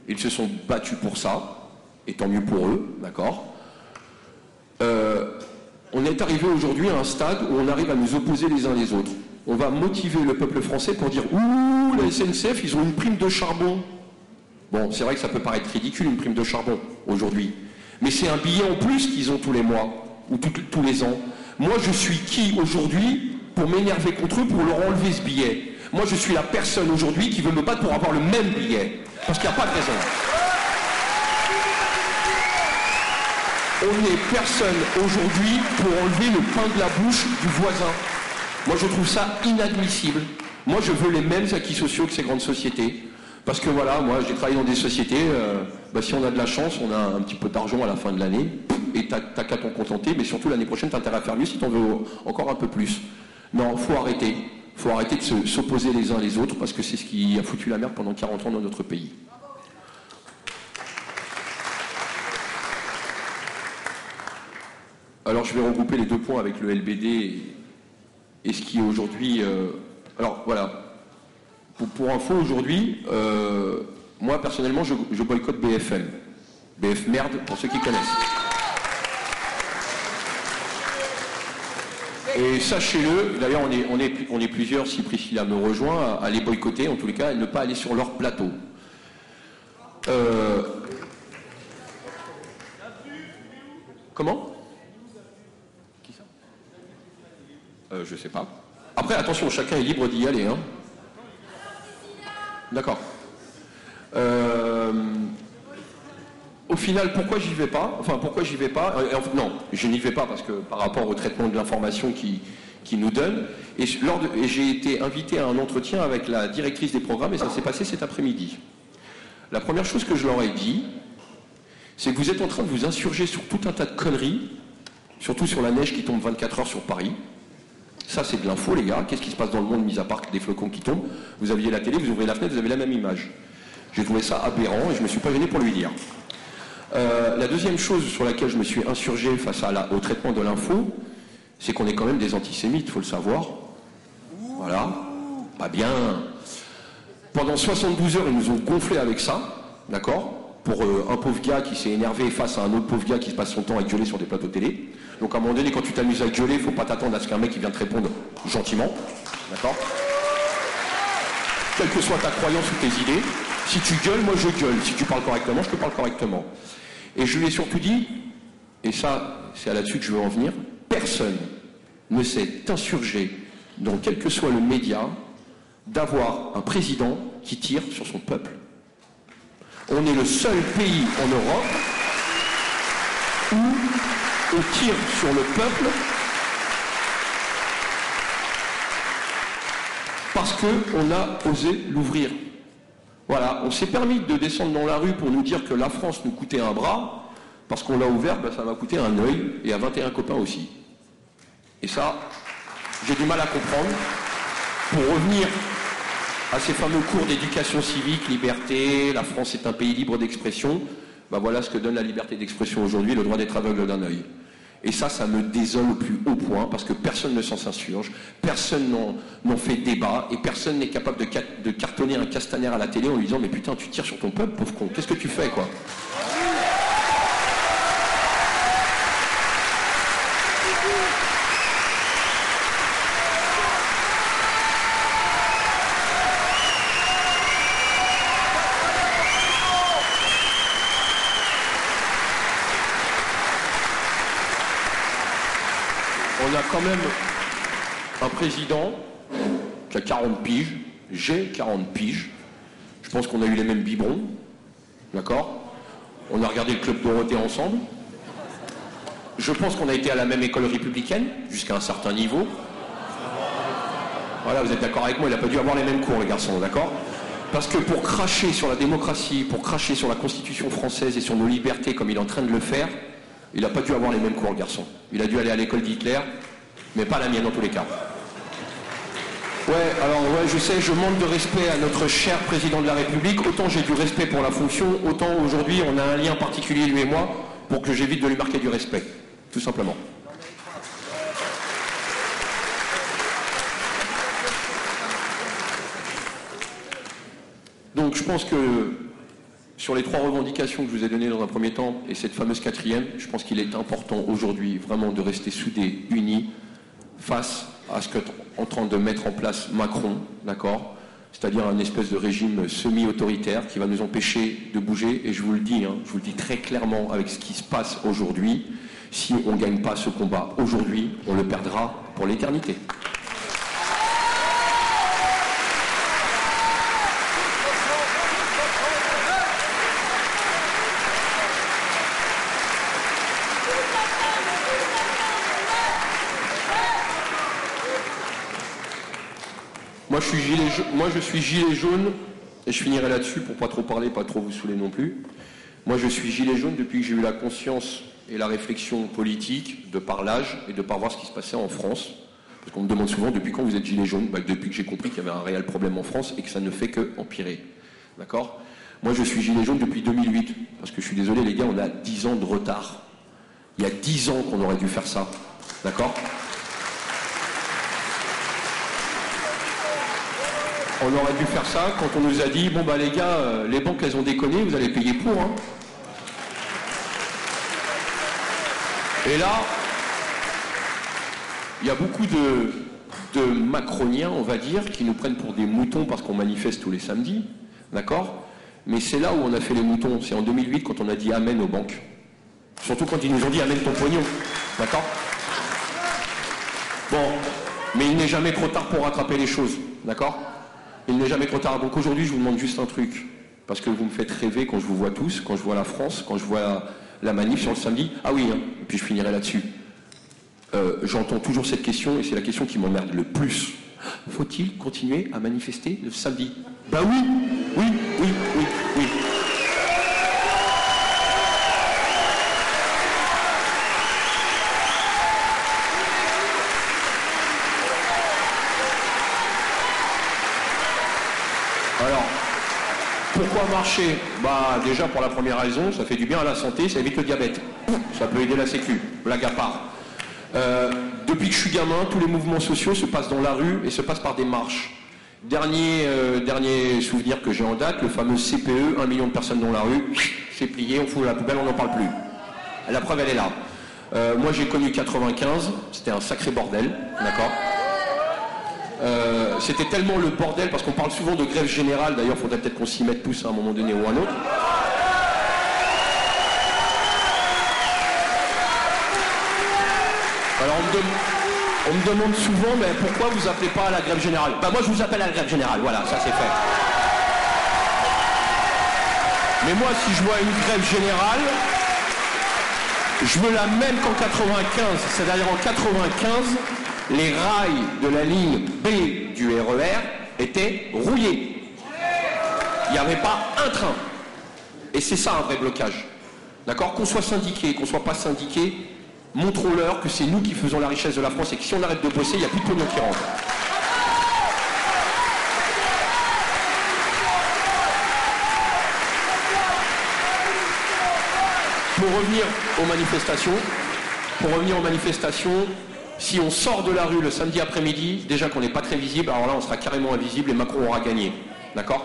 Ils se sont battus pour ça, et tant mieux pour eux, d'accord euh, On est arrivé aujourd'hui à un stade où on arrive à nous opposer les uns les autres. On va motiver le peuple français pour dire Ouh, la SNCF, ils ont une prime de charbon. Bon, c'est vrai que ça peut paraître ridicule, une prime de charbon, aujourd'hui. Mais c'est un billet en plus qu'ils ont tous les mois, ou tous les ans. Moi, je suis qui aujourd'hui pour m'énerver contre eux, pour leur enlever ce billet? Moi, je suis la personne aujourd'hui qui veut me battre pour avoir le même billet. Parce qu'il n'y a pas de raison. On n'est personne aujourd'hui pour enlever le pain de la bouche du voisin. Moi, je trouve ça inadmissible. Moi, je veux les mêmes acquis sociaux que ces grandes sociétés. Parce que voilà, moi, j'ai travaillé dans des sociétés, euh, bah, si on a de la chance, on a un petit peu d'argent à la fin de l'année, et t'as qu'à t'en contenter, mais surtout l'année prochaine, t'as intérêt à faire mieux si t'en veux encore un peu plus. Non, faut arrêter. faut arrêter de s'opposer les uns les autres parce que c'est ce qui a foutu la merde pendant 40 ans dans notre pays. Alors je vais regrouper les deux points avec le LBD et, ce qui est aujourd'hui... Euh, alors voilà, pour, info aujourd'hui, euh, moi personnellement je, boycotte BFM. BF merde pour ceux qui connaissent. Et sachez-le, d'ailleurs on est plusieurs, si Priscilla me rejoint, à, les boycotter, en tous les cas, et ne pas aller sur leur plateau. Euh, comment Qui ça euh, Je sais pas. Après, attention, chacun est libre d'y aller. Hein. D'accord. Euh, au final, pourquoi j'y vais pas? Enfin, pourquoi j'y vais pas? Euh, Non, je n'y vais pas parce que par rapport au traitement de l'information qui, qui nous donne. Et, j'ai été invité à un entretien avec la directrice des programmes et ça s'est passé cet après-midi. La première chose que je leur ai dit, c'est que vous êtes en train de vous insurger sur tout un tas de conneries, surtout sur la neige qui tombe 24 heures sur Paris. Ça, c'est de l'info, les gars. Qu'est-ce qui se passe dans le monde, mis à part des flocons qui tombent Vous aviez la télé, vous ouvrez la fenêtre, vous avez la même image. J'ai trouvé ça aberrant et je ne me suis pas gêné pour lui dire. Euh, la deuxième chose sur laquelle je me suis insurgé face au traitement de l'info, c'est qu'on est quand même des antisémites, il faut le savoir. Voilà. Pas bien. Pendant 72 heures, ils nous ont gonflé avec ça, d'accord? Pour euh, un pauvre gars qui s'est énervé face à un autre pauvre gars qui se passe son temps à gueuler sur des plateaux télé. Donc à un moment donné, quand tu t'amuses à gueuler, il ne faut pas t'attendre à ce qu'un mec vient te répondre gentiment. D'accord? Quelle que soit ta croyance ou tes idées, si tu gueules, moi je gueule. Si tu parles correctement, je te parle correctement. Et je lui ai surtout dit, et ça, c'est là-dessus que je veux en venir, personne ne s'est insurgé, dans quel que soit le média, d'avoir un président qui tire sur son peuple. On est le seul pays en Europe où on tire sur le peuple parce qu'on a osé l'ouvrir. Voilà, on s'est permis de descendre dans la rue pour nous dire que la France nous coûtait un bras, parce qu'on l'a ouvert, ben, ça va coûter un œil, et à 21 copains aussi. Et ça, j'ai du mal à comprendre. Pour revenir à ces fameux cours d'éducation civique, liberté, la France est un pays libre d'expression, ben voilà ce que donne la liberté d'expression aujourd'hui, le droit d'être aveugle d'un œil. Et ça, ça me désole au plus haut point parce que personne ne s'en s'insurge, personne n'en fait débat et personne n'est capable de, de, cartonner un castaner à la télé en lui disant Mais putain, tu tires sur ton peuple, pauvre con, qu'est-ce que tu fais, quoi? Quand même un président qui a 40 piges, j'ai 40 piges. Je pense qu'on a eu les mêmes biberons, d'accord? On a regardé le Club Dorothée ensemble. Je pense qu'on a été à la même école républicaine, jusqu'à un certain niveau. Voilà, vous êtes d'accord avec moi, il n'a pas dû avoir les mêmes cours, les garçons, d'accord? Parce que pour cracher sur la démocratie, pour cracher sur la Constitution française et sur nos libertés comme il est en train de le faire, il n'a pas dû avoir les mêmes cours, le garçon. Il a dû aller à l'école d'Hitler, mais pas la mienne dans tous les cas. Ouais, alors ouais, je sais, je manque de respect à notre cher président de la République. Autant j'ai du respect pour la fonction, autant aujourd'hui on a un lien particulier, lui et moi, pour que j'évite de lui marquer du respect. Tout simplement. Donc je pense que sur les trois revendications que je vous ai données dans un premier temps et cette fameuse quatrième, je pense qu'il est important aujourd'hui vraiment de rester soudés, unis, face à ce qu'est en train de mettre en place Macron, d'accord? C'est-à-dire un espèce de régime semi-autoritaire qui va nous empêcher de bouger. Et je vous le dis, hein, je vous le dis très clairement avec ce qui se passe aujourd'hui, si on ne gagne pas ce combat aujourd'hui, on le perdra pour l'éternité. Moi je, suis gilet jaune, et je finirai là-dessus pour pas trop parler, pas trop vous saouler non plus. Moi, je suis gilet jaune depuis que j'ai eu la conscience et la réflexion politique de par l'âge et de par voir ce qui se passait en France. Parce qu'on me demande souvent depuis quand vous êtes gilet jaune? Bah, Depuis que j'ai compris qu'il y avait un réel problème en France et que ça ne fait que empirer. D'accord? Moi, je suis gilet jaune depuis 2008. Parce que je suis désolé, les gars, on a 10 ans de retard. Il y a 10 ans qu'on aurait dû faire ça. D'accord? On aurait dû faire ça quand on nous a dit, bon bah les gars, euh, les banques elles ont déconné, vous allez payer pour. Hein. Et là, il y a beaucoup de, macroniens, on va dire, qui nous prennent pour des moutons parce qu'on manifeste tous les samedis, d'accord? Mais c'est là où on a fait les moutons, c'est en 2008 quand on a dit Amen aux banques. Surtout quand ils nous ont dit Amen ton pognon, d'accord? Bon, mais il n'est jamais trop tard pour rattraper les choses, d'accord? Il n'est jamais trop tard. Donc aujourd'hui, je vous demande juste un truc. Parce que vous me faites rêver quand je vous vois tous, quand je vois la France, quand je vois la manif sur le samedi. Ah oui, hein, et puis je finirai là-dessus. Euh, j'entends toujours cette question, et c'est la question qui m'emmerde le plus. Faut-il continuer à manifester le samedi? Bah oui, oui, oui, oui, oui. Pourquoi marcher Bah déjà pour la première raison, ça fait du bien à la santé, ça évite le diabète. Ça peut aider la sécu, blague à part. Euh, depuis que je suis gamin, tous les mouvements sociaux se passent dans la rue et se passent par des marches. Dernier, euh, dernier souvenir que j'ai en date, le fameux CPE, un million de personnes dans la rue, c'est plié, on fout la poubelle, on n'en parle plus. La preuve, elle est là. Euh, moi, j'ai connu 95, c'était un sacré bordel, d'accord? Euh, c'était tellement le bordel, parce qu'on parle souvent de grève générale, d'ailleurs, il faudrait peut-être qu'on s'y mette tous à un moment donné ou à un autre. Alors on me, demande souvent, mais pourquoi vous appelez pas à la grève générale? Bah moi je vous appelle à la grève générale, voilà, ça c'est fait. Mais moi si je vois une grève générale, je veux la même qu'en 95, c'est-à-dire en 95, les rails de la ligne B du RER e étaient rouillés. Il n'y avait pas un train. Et c'est ça un vrai blocage. D'accord? Qu'on soit syndiqué, qu'on ne soit pas syndiqué, montrons-leur que c'est nous qui faisons la richesse de la France et que si on arrête de bosser, il n'y a plus de pognon qui rentre. Pour revenir aux manifestations, pour revenir aux manifestations, si on sort de la rue le samedi après-midi, déjà qu'on n'est pas très visible, alors là on sera carrément invisible et Macron aura gagné. D'accord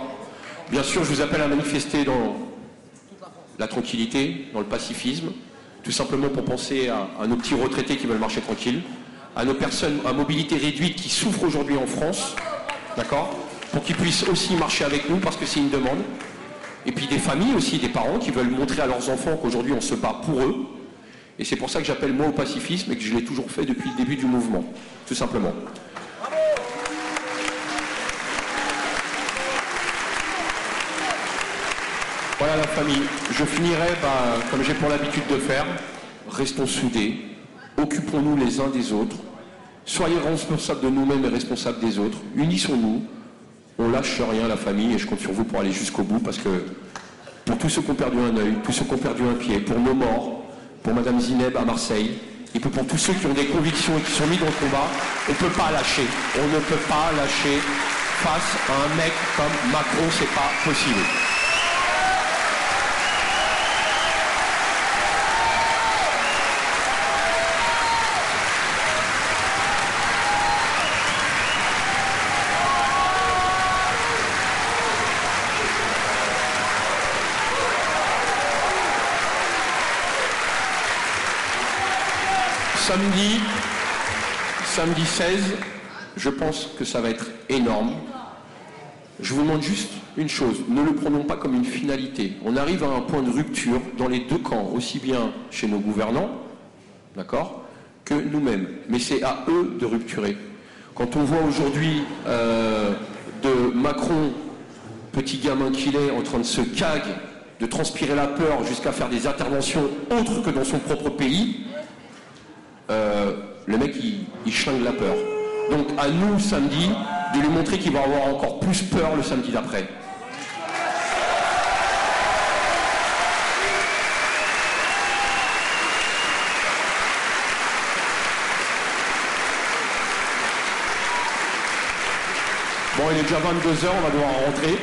Bien sûr, je vous appelle à manifester dans la tranquillité, dans le pacifisme, tout simplement pour penser à, nos petits retraités qui veulent marcher tranquille, à nos personnes à mobilité réduite qui souffrent aujourd'hui en France, d'accord Pour qu'ils puissent aussi marcher avec nous parce que c'est une demande. Et puis des familles aussi, des parents qui veulent montrer à leurs enfants qu'aujourd'hui on se bat pour eux, et c'est pour ça que j'appelle moi au pacifisme et que je l'ai toujours fait depuis le début du mouvement, tout simplement. Voilà la famille. Je finirai bah, comme j'ai pour l'habitude de faire. Restons soudés. Occupons-nous les uns des autres. Soyez responsables de nous-mêmes et responsables des autres. Unissons-nous. On lâche rien la famille et je compte sur vous pour aller jusqu'au bout parce que pour tous ceux qui ont perdu un œil, tous ceux qui ont perdu un pied, pour nos morts, pour Madame Zineb à Marseille, et puis pour tous ceux qui ont des convictions et qui sont mis dans le combat, on ne peut pas lâcher. On ne peut pas lâcher face à un mec comme Macron, c'est pas possible. Samedi, samedi 16, je pense que ça va être énorme. Je vous demande juste une chose, ne le prenons pas comme une finalité. On arrive à un point de rupture dans les deux camps, aussi bien chez nos gouvernants, d'accord, que nous-mêmes. Mais c'est à eux de rupturer. Quand on voit aujourd'hui euh, de Macron, petit gamin qu'il est, en train de se cag, de transpirer la peur jusqu'à faire des interventions autres que dans son propre pays, euh, le mec il, il schlingue la peur. Donc à nous samedi de lui montrer qu'il va avoir encore plus peur le samedi d'après. Bon, il est déjà 22h, on va devoir rentrer.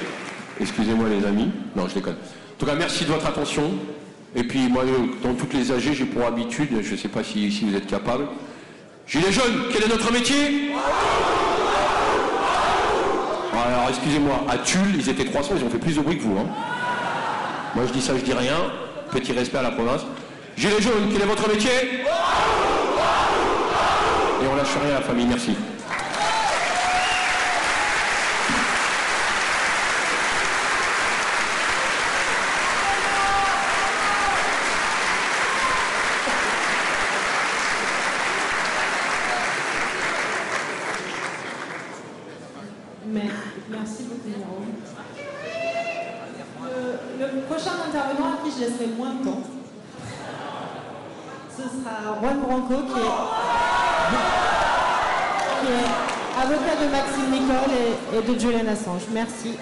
Excusez-moi les amis. Non, je déconne. En tout cas, merci de votre attention. Et puis moi, dans toutes les AG, j'ai pour habitude, je ne sais pas si, si vous êtes capable. Gilets jaunes, quel est notre métier? Alors excusez-moi, à Tulle, ils étaient 300, ils ont fait plus de bruit que vous. hein. Moi je dis ça, je dis rien. Petit respect à la province. Gilets jaunes, quel est votre métier? Et on lâche rien à la famille, merci. Mais, merci beaucoup, Jérôme. Le, le prochain intervenant à qui je laisserai moins de temps, ce sera Juan Branco, qui est, qui est avocat de Maxime Nicole et, et de Julian Assange. Merci.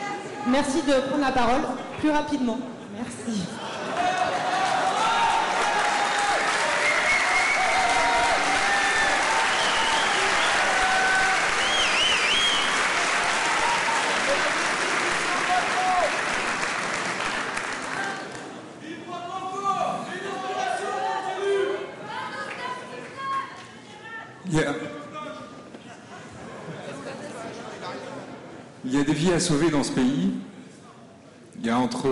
Merci de prendre la parole plus rapidement. Merci. Il y, a... Il y a des vies à sauver dans ce pays. Il y a entre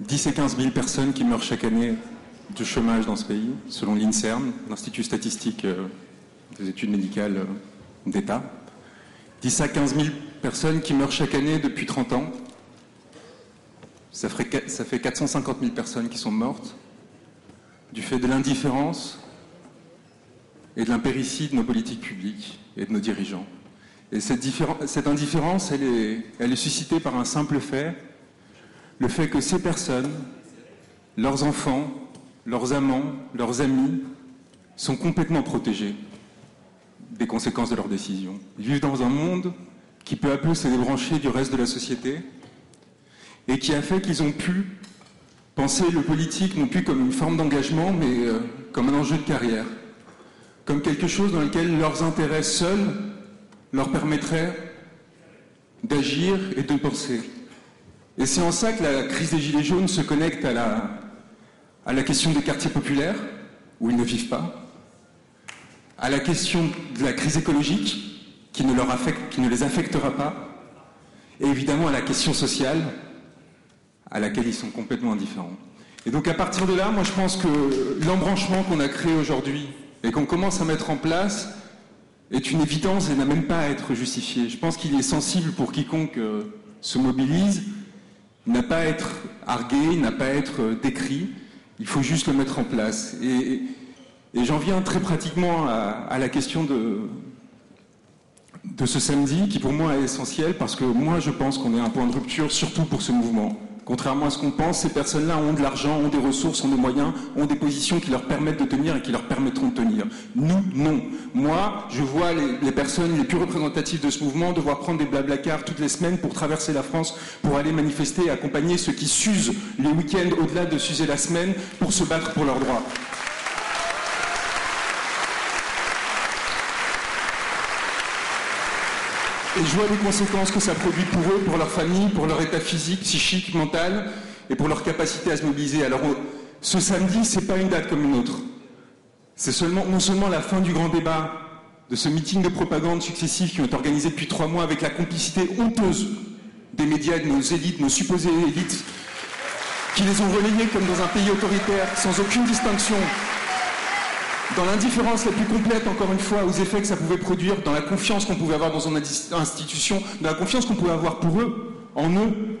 10 et 15 000 personnes qui meurent chaque année de chômage dans ce pays, selon l'INSERM, l'Institut statistique euh, des études médicales euh, d'État. 10 à 15 000 personnes qui meurent chaque année depuis 30 ans. Ça, ça fait 450 000 personnes qui sont mortes du fait de l'indifférence et de l'impéritie de nos politiques publiques et de nos dirigeants. Et cette, indifférence, elle est, elle est suscitée par un simple fait, le fait que ces personnes, leurs enfants, leurs amants, leurs amis, sont complètement protégés des conséquences de leurs décisions. Ils vivent dans un monde qui peu à peu s'est débranché du reste de la société et qui a fait qu'ils ont pu penser le politique non plus comme une forme d'engagement, mais euh, comme un enjeu de carrière comme quelque chose dans lequel leurs intérêts seuls leur permettraient d'agir et de penser. Et c'est en ça que la crise des Gilets jaunes se connecte à la, à la question des quartiers populaires, où ils ne vivent pas, à la question de la crise écologique, qui ne, leur affecte, qui ne les affectera pas, et évidemment à la question sociale, à laquelle ils sont complètement indifférents. Et donc à partir de là, moi je pense que l'embranchement qu'on a créé aujourd'hui et qu'on commence à mettre en place est une évidence et n'a même pas à être justifié. Je pense qu'il est sensible pour quiconque euh, se mobilise, il n'a pas à être argué, n'a pas à être euh, décrit, il faut juste le mettre en place. Et, j'en viens très pratiquement à, la question de, de ce samedi, qui pour moi est essentiel, parce que moi je pense qu'on est un point de rupture, surtout pour ce mouvement. Contrairement à ce qu'on pense, ces personnes-là ont de l'argent, ont des ressources, ont des moyens, ont des positions qui leur permettent de tenir et qui leur permettront de tenir. Nous, non. Moi, je vois les, personnes les plus représentatives de ce mouvement devoir prendre des blablacars toutes les semaines pour traverser la France, pour aller manifester et accompagner ceux qui s'usent les week-ends au-delà de s'user la semaine pour se battre pour leurs droits. Et je vois les conséquences que ça produit pour eux, pour leur famille, pour leur état physique, psychique, mental, et pour leur capacité à se mobiliser. Alors, ce samedi, c'est pas une date comme une autre. C'est non seulement la fin du grand débat, de ce meeting de propagande successifs qui ont été organisés depuis trois mois avec la complicité honteuse des médias, de nos élites, nos supposées élites, qui les ont relayés comme dans un pays autoritaire, sans aucune distinction, dans l'indifférence la plus complète, encore une fois, aux effets que ça pouvait produire, dans la confiance qu'on pouvait avoir dans une institution, dans la confiance qu'on pouvait avoir pour eux, en eux,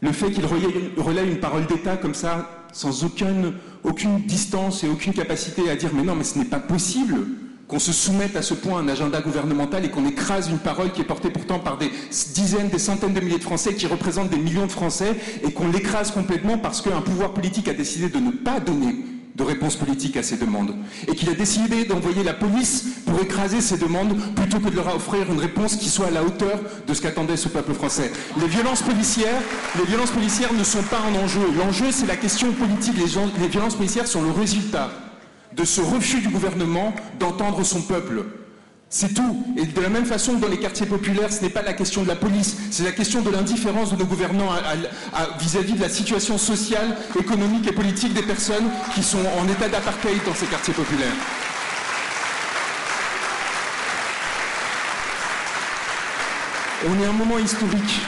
le fait qu'ils relaient une parole d'État comme ça, sans aucune, aucune distance et aucune capacité à dire mais non, mais ce n'est pas possible qu'on se soumette à ce point à un agenda gouvernemental et qu'on écrase une parole qui est portée pourtant par des dizaines, des centaines de milliers de Français qui représentent des millions de Français et qu'on l'écrase complètement parce qu'un pouvoir politique a décidé de ne pas donner de réponse politique à ces demandes et qu'il a décidé d'envoyer la police pour écraser ces demandes plutôt que de leur offrir une réponse qui soit à la hauteur de ce qu'attendait ce peuple français. Les violences policières, ne sont pas un enjeu. L'enjeu, c'est la question politique. Les violences policières sont le résultat de ce refus du gouvernement d'entendre son peuple. C'est tout. Et de la même façon que dans les quartiers populaires, ce n'est pas la question de la police, c'est la question de l'indifférence de nos gouvernants vis-à-vis de la situation sociale, économique et politique des personnes qui sont en état d'apartheid dans ces quartiers populaires. On est à un moment historique.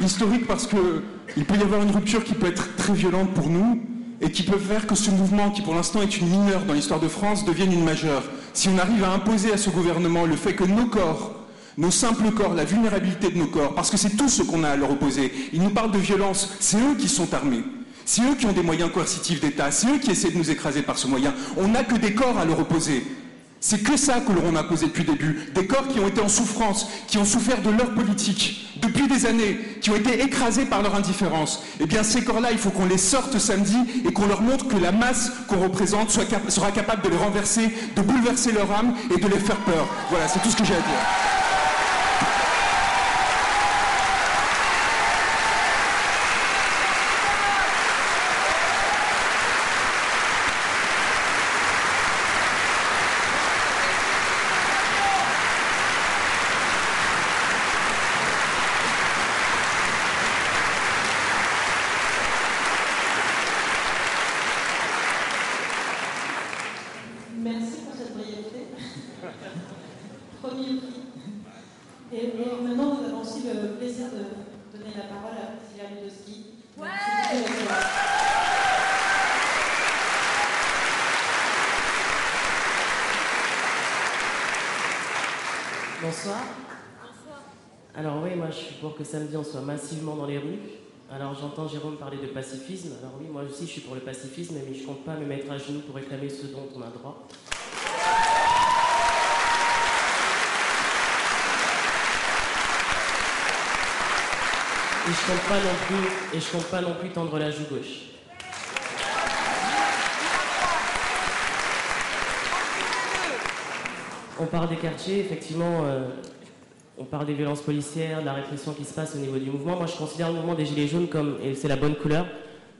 Historique parce que il peut y avoir une rupture qui peut être très violente pour nous et qui peut faire que ce mouvement, qui pour l'instant est une mineure dans l'histoire de France, devienne une majeure. Si on arrive à imposer à ce gouvernement le fait que nos corps, nos simples corps, la vulnérabilité de nos corps, parce que c'est tout ce qu'on a à leur opposer, ils nous parlent de violence, c'est eux qui sont armés. C'est eux qui ont des moyens coercitifs d'État, c'est eux qui essaient de nous écraser par ce moyen. On n'a que des corps à leur opposer. C'est que ça que l'on a posé depuis le début. Des corps qui ont été en souffrance, qui ont souffert de leur politique depuis des années, qui ont été écrasés par leur indifférence. Eh bien, ces corps-là, il faut qu'on les sorte samedi et qu'on leur montre que la masse qu'on représente sera capable de les renverser, de bouleverser leur âme et de les faire peur. Voilà, c'est tout ce que j'ai à dire. Merci pour cette brièveté. Premier prix. Et, et maintenant, nous avons aussi le plaisir de donner la parole à Célia Ludowski. Bonsoir. Alors oui, moi je suis pour que samedi on soit massivement dans les rues. Alors j'entends Jérôme parler de pacifisme. Alors oui, moi aussi je suis pour le pacifisme, mais je compte pas me mettre à genoux pour réclamer ce dont on a droit. Et je compte pas non plus, et je compte pas non plus tendre la joue gauche. On parle des quartiers, effectivement, euh, on parle des violences policières, de la répression qui se passe au niveau du mouvement. Moi, je considère le mouvement des Gilets jaunes comme, et c'est la bonne couleur,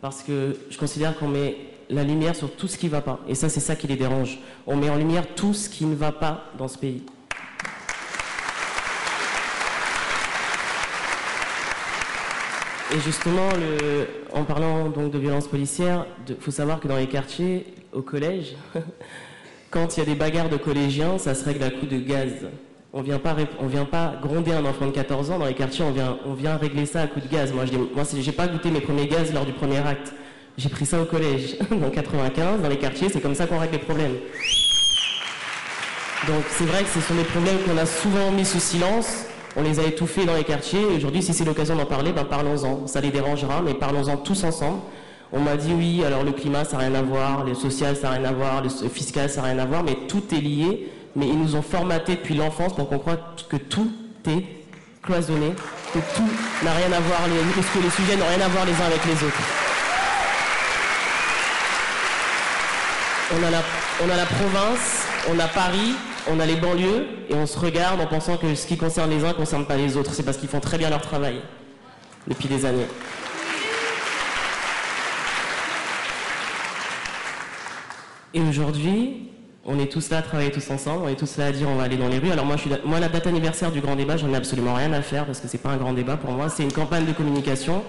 parce que je considère qu'on met la lumière sur tout ce qui ne va pas. Et ça, c'est ça qui les dérange. On met en lumière tout ce qui ne va pas dans ce pays. Et justement, en parlant donc de violences policières, il faut savoir que dans les quartiers, au collège, quand il y a des bagarres de collégiens, ça se règle à coup de gaz. On vient pas, on vient pas gronder un enfant de 14 ans dans les quartiers, on vient, on vient régler ça à coup de gaz. Moi, je j'ai pas goûté mes premiers gaz lors du premier acte. J'ai pris ça au collège, dans 95, dans les quartiers, c'est comme ça qu'on règle les problèmes. Donc c'est vrai que ce sont des problèmes qu'on a souvent mis sous silence, on les a étouffés dans les quartiers, aujourd'hui si c'est l'occasion d'en parler, ben parlons-en. Ça les dérangera, mais parlons-en tous ensemble. On m'a dit oui, alors le climat ça n'a rien à voir, le social ça n'a rien à voir, le fiscal ça n'a rien à voir, mais tout est lié. Mais ils nous ont formaté depuis l'enfance pour croie que tout est cloisonné que tout n'a rien à voir, les, que les sujets n'ont rien à voir les uns avec les autres. On a la province, on a Paris, on a les banlieues, et on se regarde en pensant que ce qui concerne les uns ne concerne pas les autres. C'est parce qu'ils font très bien leur travail depuis des années. Et aujourd'hui, on est tous là à travailler tous ensemble, on est tous là à dire on va aller dans les rues. Alors moi, je suis, moi la date anniversaire du grand débat, j'en ai absolument rien à faire parce que c'est pas un grand débat pour moi, c'est une campagne de communication.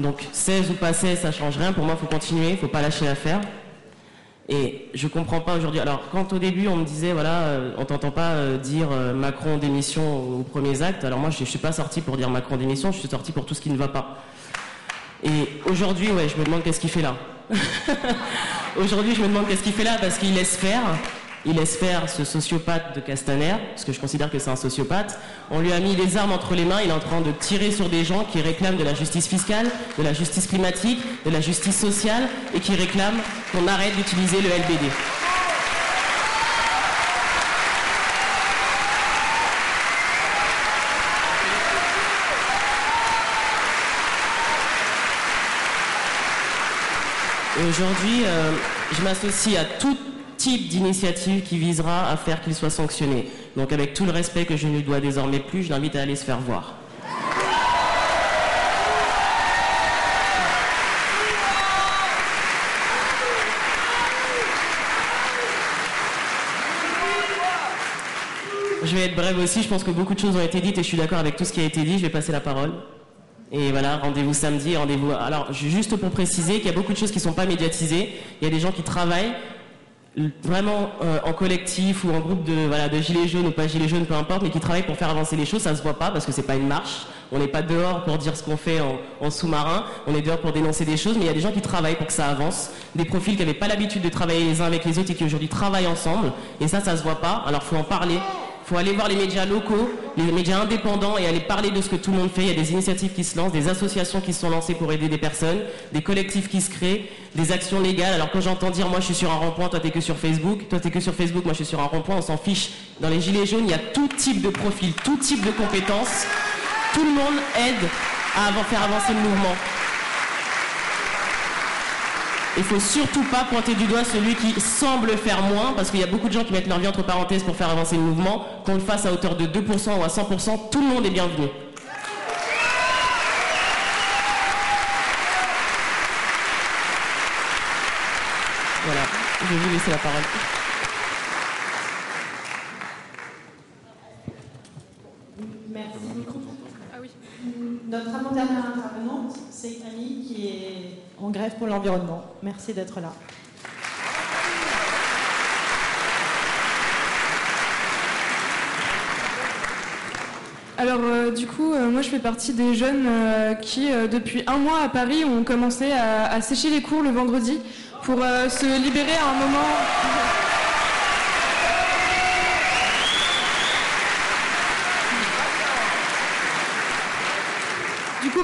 Donc 16 ou pas 16, ça change rien. Pour moi, il faut continuer, il faut pas lâcher l'affaire. Et je comprends pas aujourd'hui. Alors quand au début on me disait voilà, euh, on t'entend pas euh, dire euh, Macron démission aux premiers actes. Alors moi, je, je suis pas sorti pour dire Macron démission, je suis sorti pour tout ce qui ne va pas. Et aujourd'hui, ouais, je me demande qu'est-ce qu'il fait là. Aujourd'hui, je me demande qu'est-ce qu'il fait là parce qu'il laisse faire. Il laisse faire ce sociopathe de Castaner, parce que je considère que c'est un sociopathe. On lui a mis les armes entre les mains, il est en train de tirer sur des gens qui réclament de la justice fiscale, de la justice climatique, de la justice sociale, et qui réclament qu'on arrête d'utiliser le LBD. Aujourd'hui, euh, je m'associe à tout type d'initiative qui visera à faire qu'il soit sanctionné. Donc avec tout le respect que je ne lui dois désormais plus, je l'invite à aller se faire voir. Je vais être brève aussi, je pense que beaucoup de choses ont été dites et je suis d'accord avec tout ce qui a été dit, je vais passer la parole. Et voilà, rendez-vous samedi, rendez-vous. Alors, juste pour préciser qu'il y a beaucoup de choses qui ne sont pas médiatisées. Il y a des gens qui travaillent vraiment euh, en collectif ou en groupe de, voilà, de gilets jaunes ou pas gilets jaunes, peu importe, mais qui travaillent pour faire avancer les choses. Ça se voit pas parce que c'est pas une marche. On n'est pas dehors pour dire ce qu'on fait en, en sous-marin. On est dehors pour dénoncer des choses, mais il y a des gens qui travaillent pour que ça avance. Des profils qui n'avaient pas l'habitude de travailler les uns avec les autres et qui aujourd'hui travaillent ensemble. Et ça, ça se voit pas. Alors, faut en parler. Il faut aller voir les médias locaux, les médias indépendants et aller parler de ce que tout le monde fait. Il y a des initiatives qui se lancent, des associations qui sont lancées pour aider des personnes, des collectifs qui se créent, des actions légales. Alors quand j'entends dire moi je suis sur un rond-point, toi t'es que sur Facebook, toi t'es que sur Facebook, moi je suis sur un rond-point, on s'en fiche. Dans les gilets jaunes, il y a tout type de profil, tout type de compétences. Tout le monde aide à faire avancer le mouvement. Il faut surtout pas pointer du doigt celui qui semble faire moins, parce qu'il y a beaucoup de gens qui mettent leur vie entre parenthèses pour faire avancer le mouvement. Qu'on le fasse à hauteur de 2% ou à 100%, tout le monde est bienvenu. Voilà, je vais vous laisser la parole. Merci. Notre avant-dernière intervenante, c'est Camille qui est en grève pour l'environnement. Merci d'être là. Alors euh, du coup, euh, moi je fais partie des jeunes euh, qui, depuis un mois à Paris, ont commencé à, sécher les cours le vendredi pour se libérer à un moment.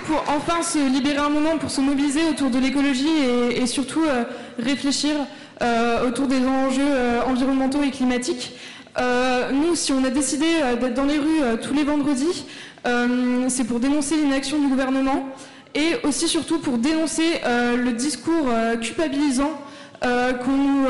Pour enfin se libérer un moment, pour se mobiliser autour de l'écologie et, surtout euh, réfléchir euh, autour des enjeux euh, environnementaux et climatiques. Nous, si on a décidé d'être dans les rues tous les vendredis, c'est pour dénoncer l'inaction du gouvernement et aussi surtout pour dénoncer le discours culpabilisant qu'on nous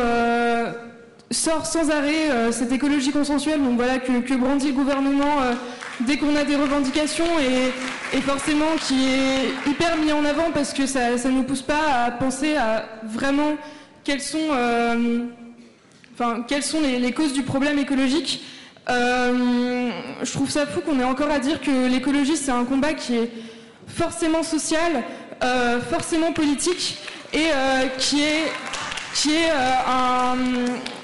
sort sans arrêt, euh, cette écologie consensuelle donc voilà, que, que brandit le gouvernement euh, dès qu'on a des revendications et, et forcément qui est hyper mis en avant parce que ça ne nous pousse pas à penser à vraiment quelles sont... euh, enfin, quelles sont les, les causes du problème écologique. Euh, je trouve ça fou qu'on ait encore à dire que l'écologie, c'est un combat qui est forcément social, euh, forcément politique, et euh, qui est, qui est euh, un...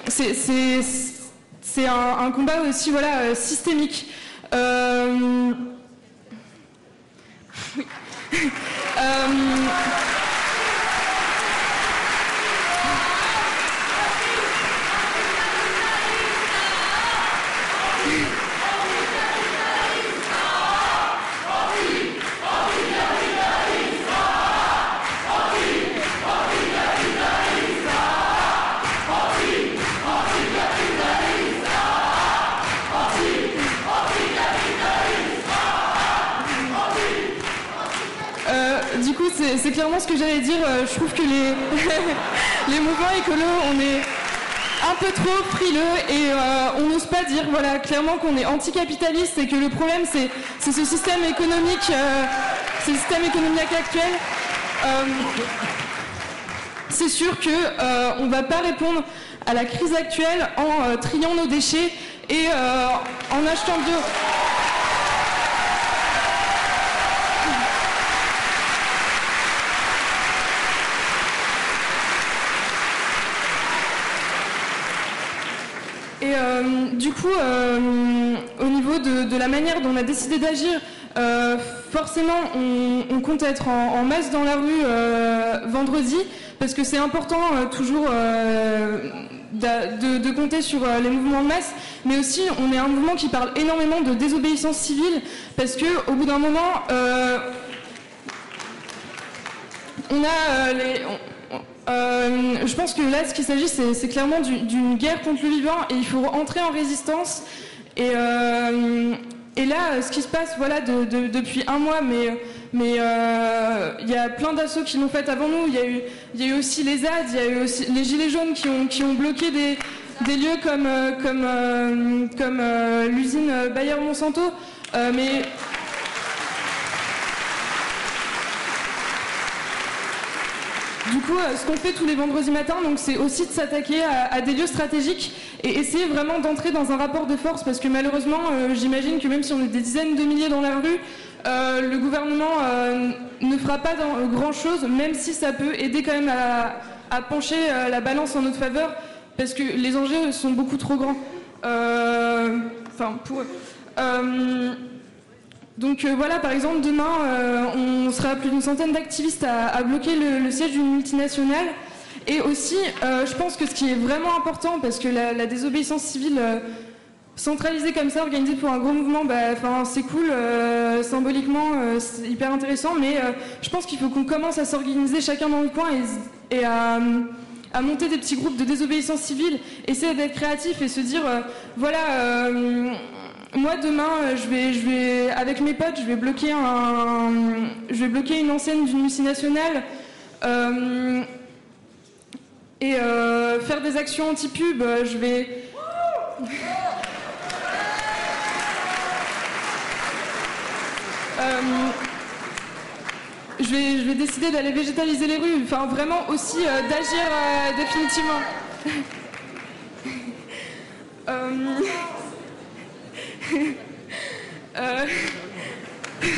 C'est, un, un combat aussi voilà, euh, systémique. Euh. c'est clairement ce que j'allais dire. Euh, je trouve que les, les mouvements écolos, on est un peu trop frileux et euh, on n'ose pas dire voilà, clairement qu'on est anticapitaliste et que le problème, c'est ce système économique, ce système économique actuel. c'est sûr qu'on ne va pas répondre à la crise actuelle en triant nos déchets et en achetant bio. Et euh, du coup, euh, au niveau de, la manière dont on a décidé d'agir, euh, forcément, on, compte être en, masse dans la rue vendredi, parce que c'est important toujours de, compter sur les mouvements de masse, mais aussi on est un mouvement qui parle énormément de désobéissance civile, parce que au bout d'un moment, on a les, euh, je pense que là, ce qu'il s'agit, c'est clairement d'une guerre contre le vivant et il faut entrer en résistance. Et, euh, là, ce qui se passe, voilà, depuis un mois, mais euh, il y a plein d'assauts qui l'ont fait avant nous. Il y, a eu, aussi les ZAD, il y a eu aussi les Gilets jaunes qui ont, bloqué des, lieux comme, l'usine Bayer-Monsanto. Du coup, euh, ce qu'on fait tous les vendredis matins, donc, c'est aussi de s'attaquer à, des lieux stratégiques et essayer vraiment d'entrer dans un rapport de force, parce que malheureusement, euh, j'imagine que même si on est des dizaines de milliers dans la rue, euh, le gouvernement ne fera pas grand-chose, même si ça peut aider quand même à, pencher la balance en notre faveur, parce que les enjeux sont beaucoup trop grands. Enfin, pour eux. Donc voilà, par exemple, demain, on sera plus d'une centaine d'activistes à, bloquer le, siège d'une multinationale. Et aussi, euh, je pense que ce qui est vraiment important, parce que la, désobéissance civile centralisée comme ça, organisée pour un gros mouvement, bah, c'est cool, symboliquement, c'est hyper intéressant, mais je pense qu'il faut qu'on commence à s'organiser chacun dans le coin et, à monter des petits groupes de désobéissance civile, essayer d'être créatif et se dire, voilà, moi demain, euh, je vais, je vais, avec mes potes, je vais bloquer un, je vais bloquer une enseigne d'une multinationale euh, et euh, faire des actions anti-pub. Je vais. je vais, je vais décider d'aller végétaliser les rues, enfin vraiment aussi d'agir définitivement. Euh.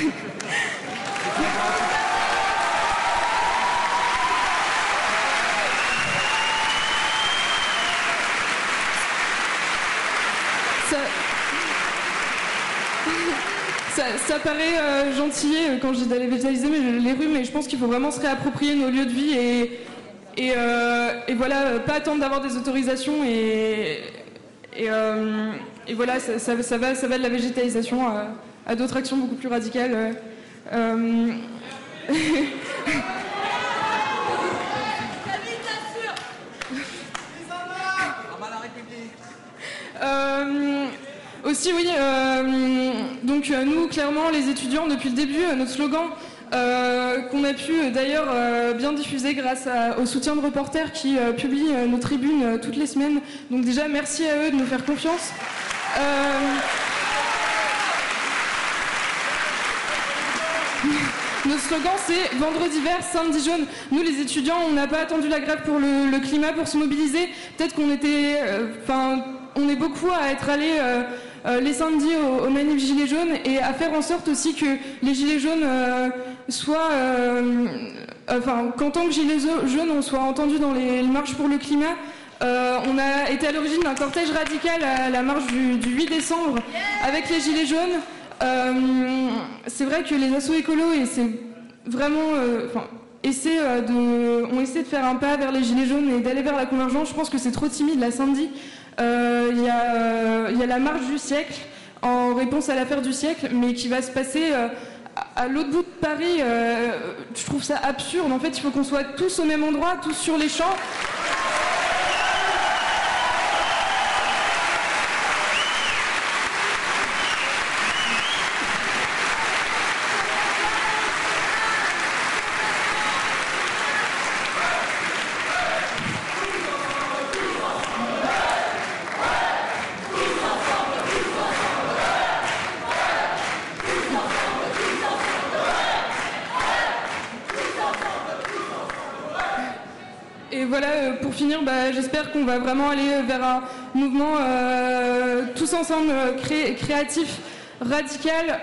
Ça... paraît euh, gentil euh, quand je dis d'aller végétaliser les rues, mais je pense qu'il faut vraiment se réapproprier nos lieux de vie et, et, et voilà, pas attendre d'avoir des autorisations et, et, euh, et voilà, ça, va, de la végétalisation à, à d'autres actions beaucoup plus radicales. Euh, euh, aussi, oui, euh, donc euh, nous, clairement, les étudiants, depuis le début, notre slogan, euh, qu'on a pu euh, d'ailleurs euh, bien diffuser grâce au soutien de reporters qui publient nos tribunes toutes les semaines. Donc déjà, merci à eux de nous faire confiance. Notre slogan c'est vendredi vert, samedi jaune. Nous les étudiants, on n'a pas attendu la grève pour le, climat pour se mobiliser. Peut-être qu'on était, enfin, on est beaucoup à être allés les samedis aux, manifs gilets jaunes et à faire en sorte aussi que les gilets jaunes soit, euh, enfin, qu'en tant que Gilets jaunes, on soit entendu dans les, marches pour le climat. Euh, on a été à l'origine d'un cortège radical à la marche du, 8 décembre avec les Gilets jaunes. Euh, c'est vrai que les assauts écolos, et c'est vraiment, enfin, de, ont essayé de faire un pas vers les Gilets jaunes et d'aller vers la convergence. Je pense que c'est trop timide la samedi. Il y, a la marche du siècle en réponse à l'affaire du siècle, mais qui va se passer à l'autre bout de Paris, euh, je trouve ça absurde. En fait, il faut qu'on soit tous au même endroit, tous sur les champs. voilà, euh, pour finir, bah, j'espère qu'on va vraiment aller vers un mouvement euh, tous ensemble créatif, radical,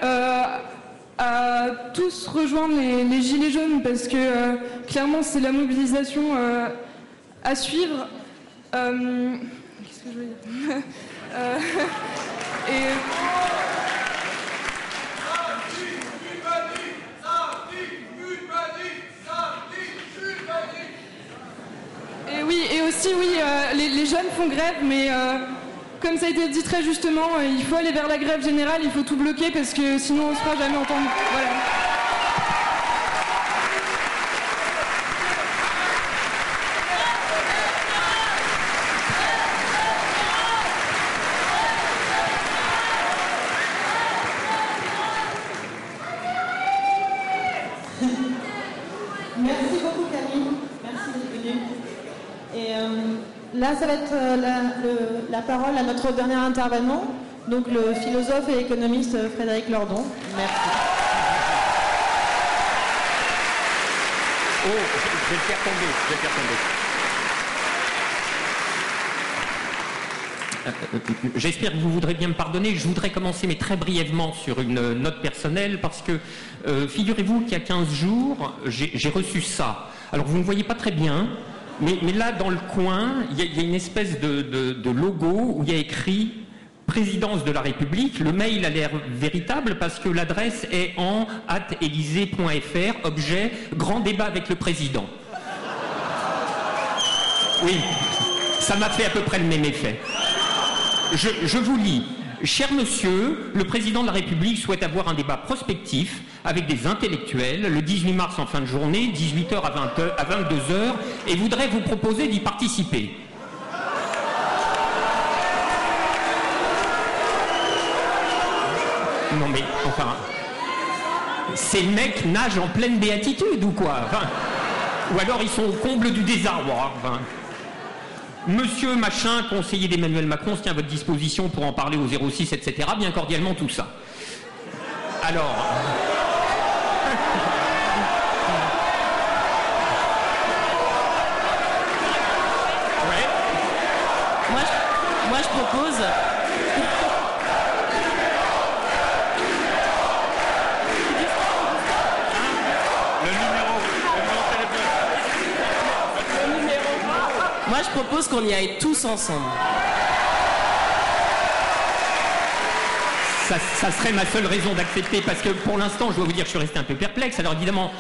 à tous rejoindre les, Gilets jaunes parce que clairement c'est la mobilisation à suivre. Qu'est-ce que je veux dire? Et aussi, oui, euh, les, jeunes font grève, mais euh, comme ça a été dit très justement, euh, il faut aller vers la grève générale, il faut tout bloquer parce que sinon on ne se fera jamais. Voilà. Là, ça va être euh, la, parole à notre dernier intervenant, donc le philosophe et économiste Frédéric Lordon. Merci. Oh, je vais le faire tomber. Euh, euh, j'espère que vous voudrez bien me pardonner. Je voudrais commencer, mais très brièvement, sur une note personnelle, parce que figurez-vous qu'il y a 15 jours, j'ai reçu ça. Alors, vous ne voyez pas très bien, mais, là, dans le coin, il y, a une espèce de, logo où il y a écrit Présidence de la République. Le mail a l'air véritable parce que l'adresse est en elysée.fr, objet grand débat avec le président. Oui, ça m'a fait à peu près le même effet. je vous lis. Cher monsieur, le président de la République souhaite avoir un débat prospectif avec des intellectuels le 18 mars en fin de journée, 18h à, 20h, à 22h, et voudrait vous proposer d'y participer. Non mais, enfin, ces mecs nagent en pleine béatitude ou quoi Ou alors ils sont au comble du désarroi. Monsieur Machin, conseiller d'Emmanuel Macron, se tient à votre disposition pour en parler au 06, etc. Bien cordialement tout ça. Alors. Moi, moi, je propose. Je propose qu'on y aille tous ensemble. Ça, serait ma seule raison d'accepter, parce que pour l'instant, je dois vous dire, je suis resté un peu perplexe. Alors évidemment,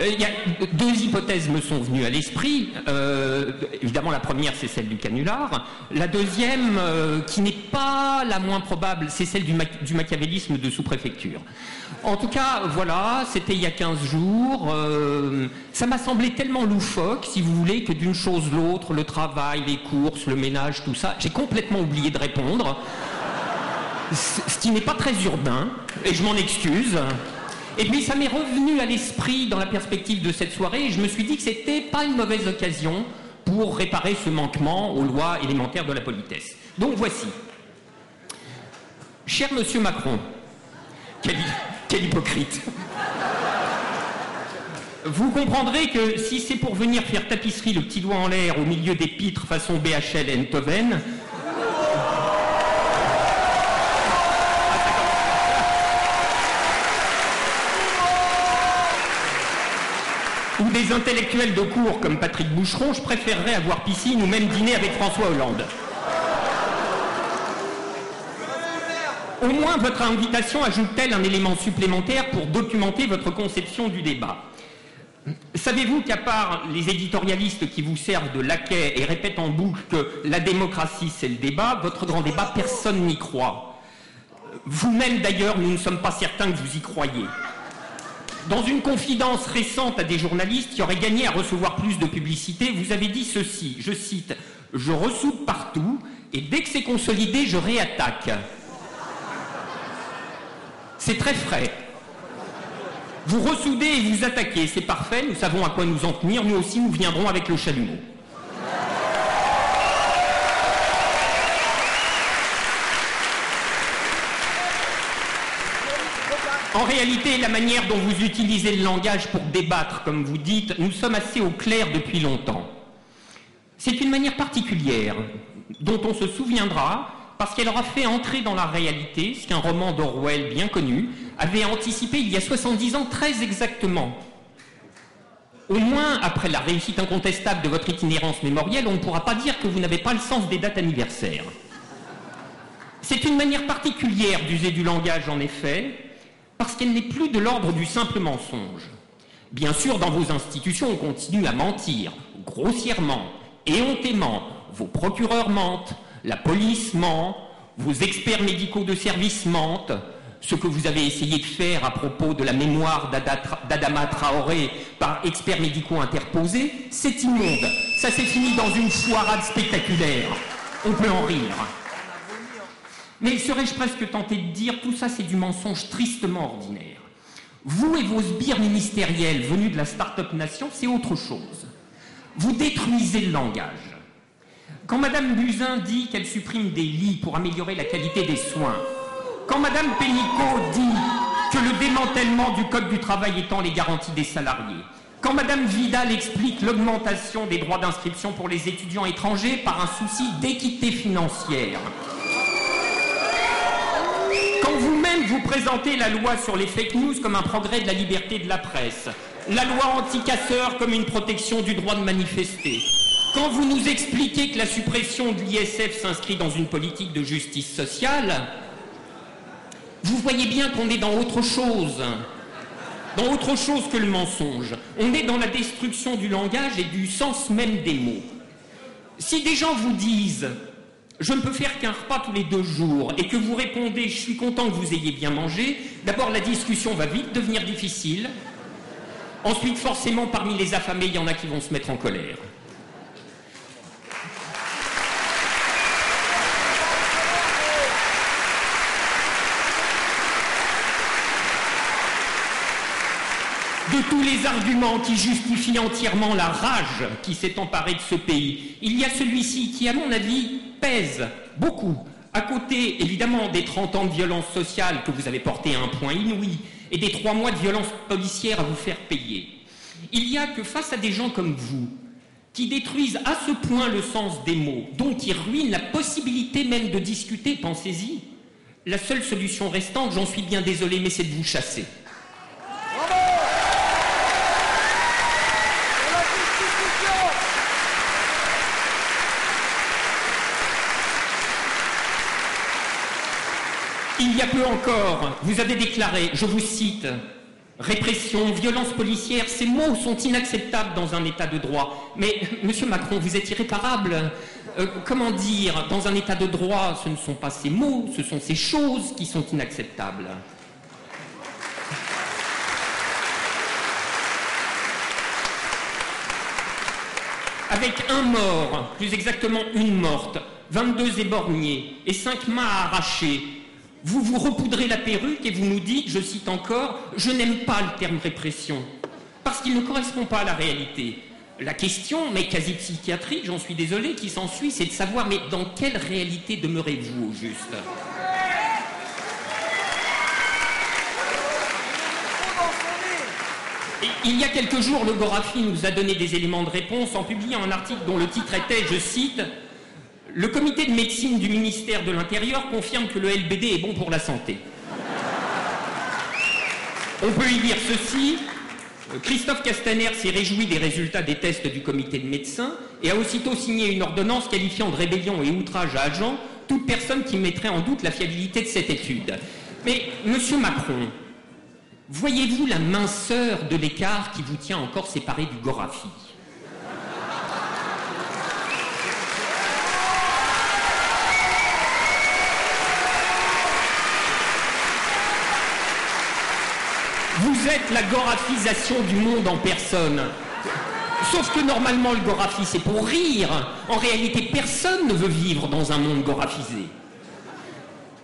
y a deux hypothèses me sont venues à l'esprit. Euh, évidemment, la première, c'est celle du canular. La deuxième, euh, qui n'est pas la moins probable, c'est celle du, du, machiavélisme de sous-préfecture. En tout cas, voilà, c'était il y a 15 jours. ça m'a semblé tellement loufoque, si vous voulez, que d'une chose l'autre, le travail, les courses, le ménage, tout ça, j'ai complètement oublié de répondre. Ce qui n'est pas très urbain, et je m'en excuse. Et puis ça m'est revenu à l'esprit dans la perspective de cette soirée, et je me suis dit que c'était pas une mauvaise occasion pour réparer ce manquement aux lois élémentaires de la politesse. Donc voici. Cher monsieur Macron, quel, hypocrite. Vous comprendrez que si c'est pour venir faire tapisserie le petit doigt en l'air au milieu des pitres façon BHL Enthoven, ou des intellectuels de cours comme Patrick Boucheron, je préférerais avoir piscine ou même dîner avec François Hollande. Au moins, votre invitation ajoute-t-elle un élément supplémentaire pour documenter votre conception du débat Savez-vous qu'à part les éditorialistes qui vous servent de laquais et répètent en boucle que la démocratie c'est le débat, votre grand débat, personne n'y croit Vous-même d'ailleurs, nous ne sommes pas certains que vous y croyez. Dans une confidence récente à des journalistes qui auraient gagné à recevoir plus de publicité, vous avez dit ceci, je cite, Je ressoude partout et dès que c'est consolidé, je réattaque. C'est très frais. Vous ressoudez et vous attaquez, c'est parfait, nous savons à quoi nous en tenir, nous aussi nous viendrons avec le chalumeau. En réalité, la manière dont vous utilisez le langage pour débattre, comme vous dites, nous sommes assez au clair depuis longtemps. C'est une manière particulière dont on se souviendra parce qu'elle aura fait entrer dans la réalité ce qu'un roman d'Orwell bien connu avait anticipé il y a 70 ans très exactement. Au moins, après la réussite incontestable de votre itinérance mémorielle, on ne pourra pas dire que vous n'avez pas le sens des dates anniversaires. C'est une manière particulière d'user du langage, en effet, parce qu'elle n'est plus de l'ordre du simple mensonge. Bien sûr, dans vos institutions, on continue à mentir, grossièrement, éhontément. Vos procureurs mentent, la police ment, vos experts médicaux de service mentent, ce que vous avez essayé de faire à propos de la mémoire d'Adama Traoré par experts médicaux interposés, c'est immonde. Ça s'est fini dans une foirade spectaculaire. On peut en rire. Mais serais-je presque tenté de dire tout ça c'est du mensonge tristement ordinaire. Vous et vos sbires ministériels venus de la start-up nation, c'est autre chose. Vous détruisez le langage. Quand Madame Buzyn dit qu'elle supprime des lits pour améliorer la qualité des soins, quand Madame Pénicaud dit que le démantèlement du Code du travail étend les garanties des salariés, quand Madame Vidal explique l'augmentation des droits d'inscription pour les étudiants étrangers par un souci d'équité financière, vous présentez la loi sur les fake news comme un progrès de la liberté de la presse, la loi anti-casseurs comme une protection du droit de manifester, quand vous nous expliquez que la suppression de l'ISF s'inscrit dans une politique de justice sociale, vous voyez bien qu'on est dans autre chose. Dans autre chose que le mensonge. On est dans la destruction du langage et du sens même des mots. Si des gens vous disent je ne peux faire qu'un repas tous les deux jours et que vous répondez je suis content que vous ayez bien mangé, d'abord la discussion va vite devenir difficile. Ensuite, forcément, parmi les affamés, il y en a qui vont se mettre en colère. De tous les arguments qui justifient entièrement la rage qui s'est emparée de ce pays, il y a celui-ci qui, à mon avis, pèse beaucoup, à côté évidemment des 30 ans de violence sociale que vous avez porté à un point inouï et des trois mois de violence policière à vous faire payer. Il y a que face à des gens comme vous, qui détruisent à ce point le sens des mots, dont ils ruinent la possibilité même de discuter, pensez-y, la seule solution restante, j'en suis bien désolé, mais c'est de vous chasser. Il y a peu encore, vous avez déclaré, je vous cite, répression, violence policière, ces mots sont inacceptables dans un État de droit. Mais, Monsieur Macron, vous êtes irréparable. Euh, comment dire, dans un État de droit, ce ne sont pas ces mots, ce sont ces choses qui sont inacceptables. Avec un mort, plus exactement une morte, 22 éborgnés et 5 mains arrachées, vous vous repoudrez la perruque et vous nous dites, je cite encore, je n'aime pas le terme répression, parce qu'il ne correspond pas à la réalité. La question, mais quasi psychiatrique, j'en suis désolé, qui s'ensuit, c'est de savoir, mais dans quelle réalité demeurez-vous au juste? Il y a quelques jours, le Gorafi nous a donné des éléments de réponse en publiant un article dont le titre était, je cite, le comité de médecine du ministère de l'Intérieur confirme que le LBD est bon pour la santé. On peut y lire ceci. Christophe Castaner s'est réjoui des résultats des tests du comité de médecins et a aussitôt signé une ordonnance qualifiant de rébellion et outrage à agent toute personne qui mettrait en doute la fiabilité de cette étude. Mais, monsieur Macron, voyez-vous la minceur de l'écart qui vous tient encore séparé du Gorafi? Vous êtes la gorafisation du monde en personne. Sauf que normalement, le gorafi, c'est pour rire. En réalité, personne ne veut vivre dans un monde gorafisé.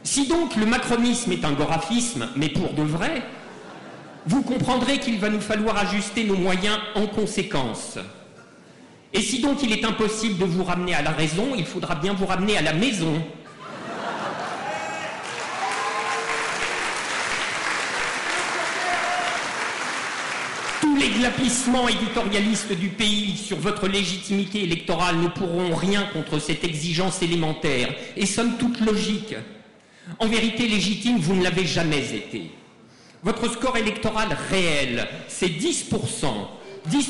Si donc le macronisme est un gorafisme, mais pour de vrai, vous comprendrez qu'il va nous falloir ajuster nos moyens en conséquence. Et si donc il est impossible de vous ramener à la raison, il faudra bien vous ramener à la maison. Glapissements éditorialistes du pays sur votre légitimité électorale ne pourront rien contre cette exigence élémentaire et somme toute logique. En vérité, légitime, vous ne l'avez jamais été. Votre score électoral réel, c'est 10%. 10%,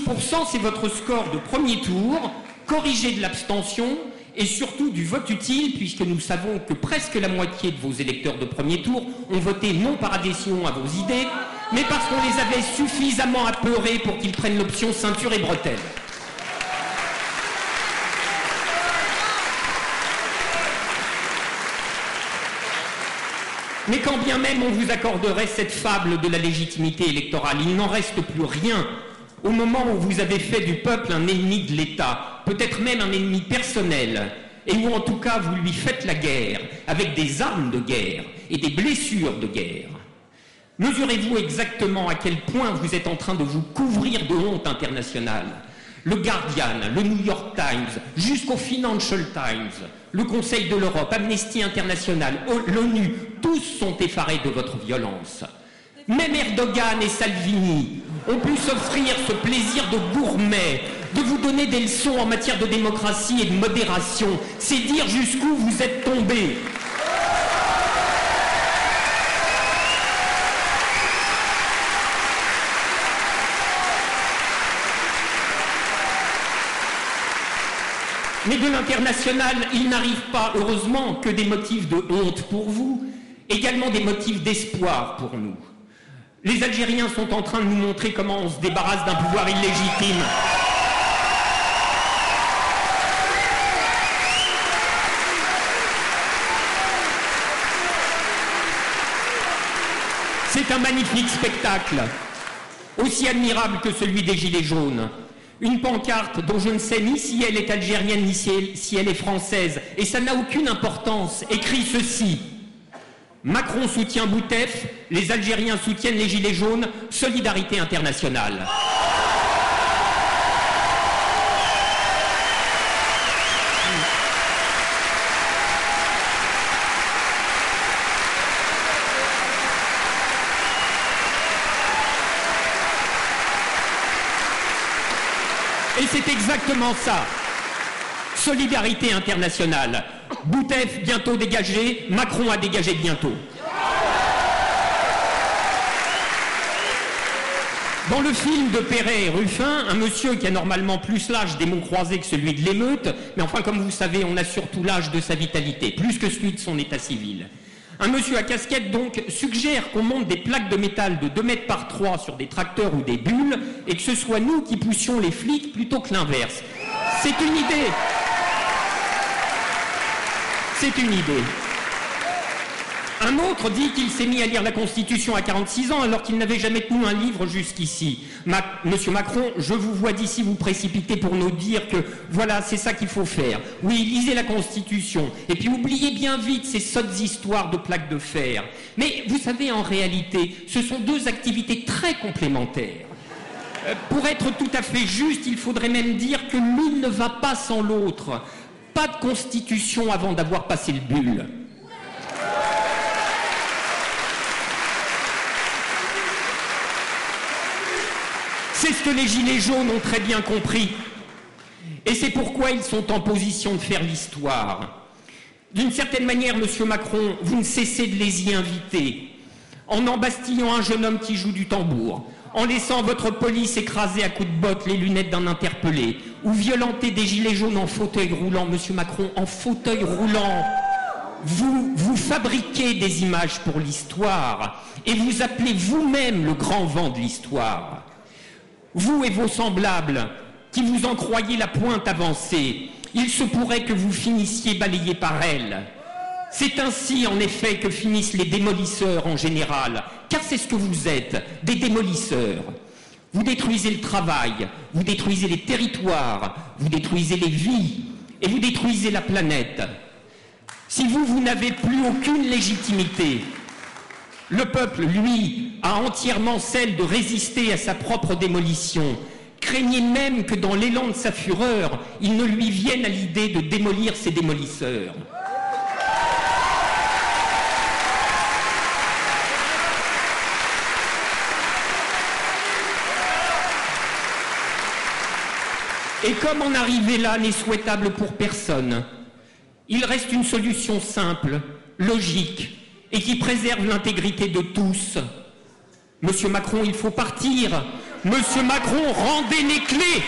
c'est votre score de premier tour, corrigé de l'abstention et surtout du vote utile, puisque nous savons que presque la moitié de vos électeurs de premier tour ont voté non par adhésion à vos idées, mais parce qu'on les avait suffisamment apeurés pour qu'ils prennent l'option ceinture et bretelles. Mais quand bien même on vous accorderait cette fable de la légitimité électorale, il n'en reste plus rien au moment où vous avez fait du peuple un ennemi de l'État, peut-être même un ennemi personnel, et où en tout cas vous lui faites la guerre avec des armes de guerre et des blessures de guerre. Mesurez-vous exactement à quel point vous êtes en train de vous couvrir de honte internationale Le Guardian, le New York Times, jusqu'au Financial Times, le Conseil de l'Europe, Amnesty International, l'ONU, tous sont effarés de votre violence. Même Erdogan et Salvini ont pu s'offrir ce plaisir de gourmet, de vous donner des leçons en matière de démocratie et de modération. C'est dire jusqu'où vous êtes tombés. Mais de l'international, il n'arrive pas, heureusement, que des motifs de honte pour vous, également des motifs d'espoir pour nous. Les Algériens sont en train de nous montrer comment on se débarrasse d'un pouvoir illégitime. C'est un magnifique spectacle, aussi admirable que celui des Gilets jaunes. Une pancarte dont je ne sais ni si elle est algérienne ni si elle, est française, et ça n'a aucune importance, écrit ceci. Macron soutient Boutef, les Algériens soutiennent les Gilets jaunes, solidarité internationale. Et c'est exactement ça. Solidarité internationale. Boutef bientôt dégagé, Macron a dégagé bientôt. Dans le film de Perret et Ruffin, un monsieur qui a normalement plus l'âge des mots croisés que celui de l'émeute, mais enfin comme vous savez, on a surtout l'âge de sa vitalité, plus que celui de son état civil. Un monsieur à casquette, donc, suggère qu'on monte des plaques de métal de 2 mètres par 3 sur des tracteurs ou des bulles et que ce soit nous qui poussions les flics plutôt que l'inverse. C'est une idée. C'est une idée. Un autre dit qu'il s'est mis à lire la Constitution à 46 ans alors qu'il n'avait jamais tenu un livre jusqu'ici. Monsieur Macron, je vous vois d'ici vous précipiter pour nous dire que voilà, c'est ça qu'il faut faire. Oui, lisez la Constitution. Et puis oubliez bien vite ces sottes histoires de plaques de fer. Mais vous savez, en réalité, ce sont deux activités très complémentaires. Euh, pour être tout à fait juste, il faudrait même dire que l'une ne va pas sans l'autre. Pas de constitution avant d'avoir passé le bulle. C'est ce que les Gilets jaunes ont très bien compris. Et c'est pourquoi ils sont en position de faire l'histoire. D'une certaine manière, Monsieur Macron, vous ne cessez de les y inviter. En embastillant un jeune homme qui joue du tambour, en laissant votre police écraser à coups de botte les lunettes d'un interpellé, ou violenter des gilets jaunes en fauteuil roulant, Monsieur Macron, en fauteuil roulant. Vous, vous fabriquez des images pour l'histoire et vous appelez vous-même le grand vent de l'histoire. Vous et vos semblables, qui vous en croyez la pointe avancée, il se pourrait que vous finissiez balayé par elle. C'est ainsi, en effet, que finissent les démolisseurs en général, car c'est ce que vous êtes, des démolisseurs. Vous détruisez le travail, vous détruisez les territoires, vous détruisez les vies, et vous détruisez la planète. Si vous, vous n'avez plus aucune légitimité, le peuple, lui, a entièrement celle de résister à sa propre démolition. Craignez même que dans l'élan de sa fureur, il ne lui vienne à l'idée de démolir ses démolisseurs. Et comme en arriver là n'est souhaitable pour personne, il reste une solution simple, logique, et qui préserve l'intégrité de tous. Monsieur Macron, il faut partir. Monsieur Macron, rendez les clés.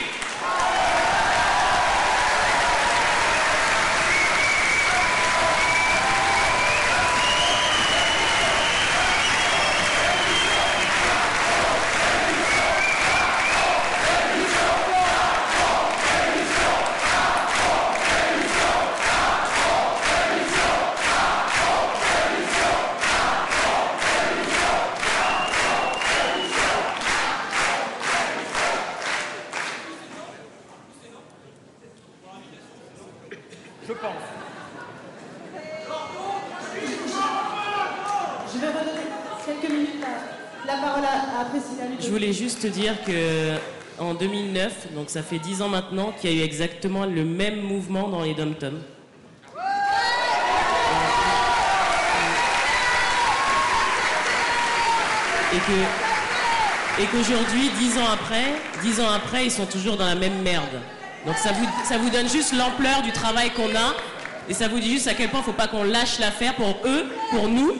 Je pense. Je vais redonner quelques minutes la, la parole à, à Priscilla Ludo. Je voulais juste te dire que en 2009, donc ça fait 10 ans maintenant, qu'il y a eu exactement le même mouvement dans les dom-toms. Et qu'aujourd'hui, 10 ans après, 10 ans après, ils sont toujours dans la même merde. Donc ça vous, ça vous donne juste l'ampleur du travail qu'on a et ça vous dit juste à quel point il ne faut pas qu'on lâche l'affaire pour eux, pour nous.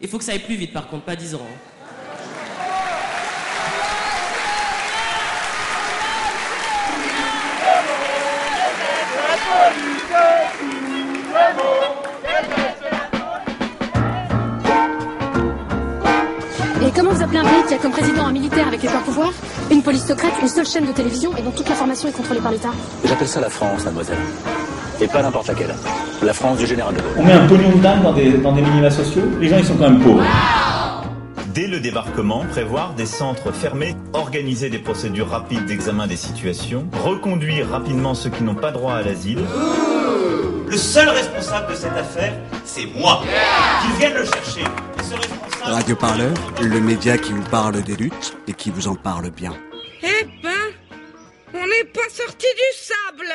Il faut que ça aille plus vite par contre, pas 10 ans. Un pays qui a comme président un militaire avec les pleins pouvoirs, une police secrète, une seule chaîne de télévision et dont toute l'information est contrôlée par l'État J'appelle ça la France, mademoiselle. Et pas n'importe laquelle. La France du général de Gaulle. On met un pognon de dingue dans des, dans des minima sociaux, les gens ils sont quand même pauvres. Dès le débarquement, prévoir des centres fermés, organiser des procédures rapides d'examen des situations, reconduire rapidement ceux qui n'ont pas droit à l'asile. Le seul responsable de cette affaire, c'est moi. Qu'ils viennent le chercher. Et ce responsable... Radio Parleur, le média qui vous parle des luttes et qui vous en parle bien. Eh ben, on n'est pas sorti du sable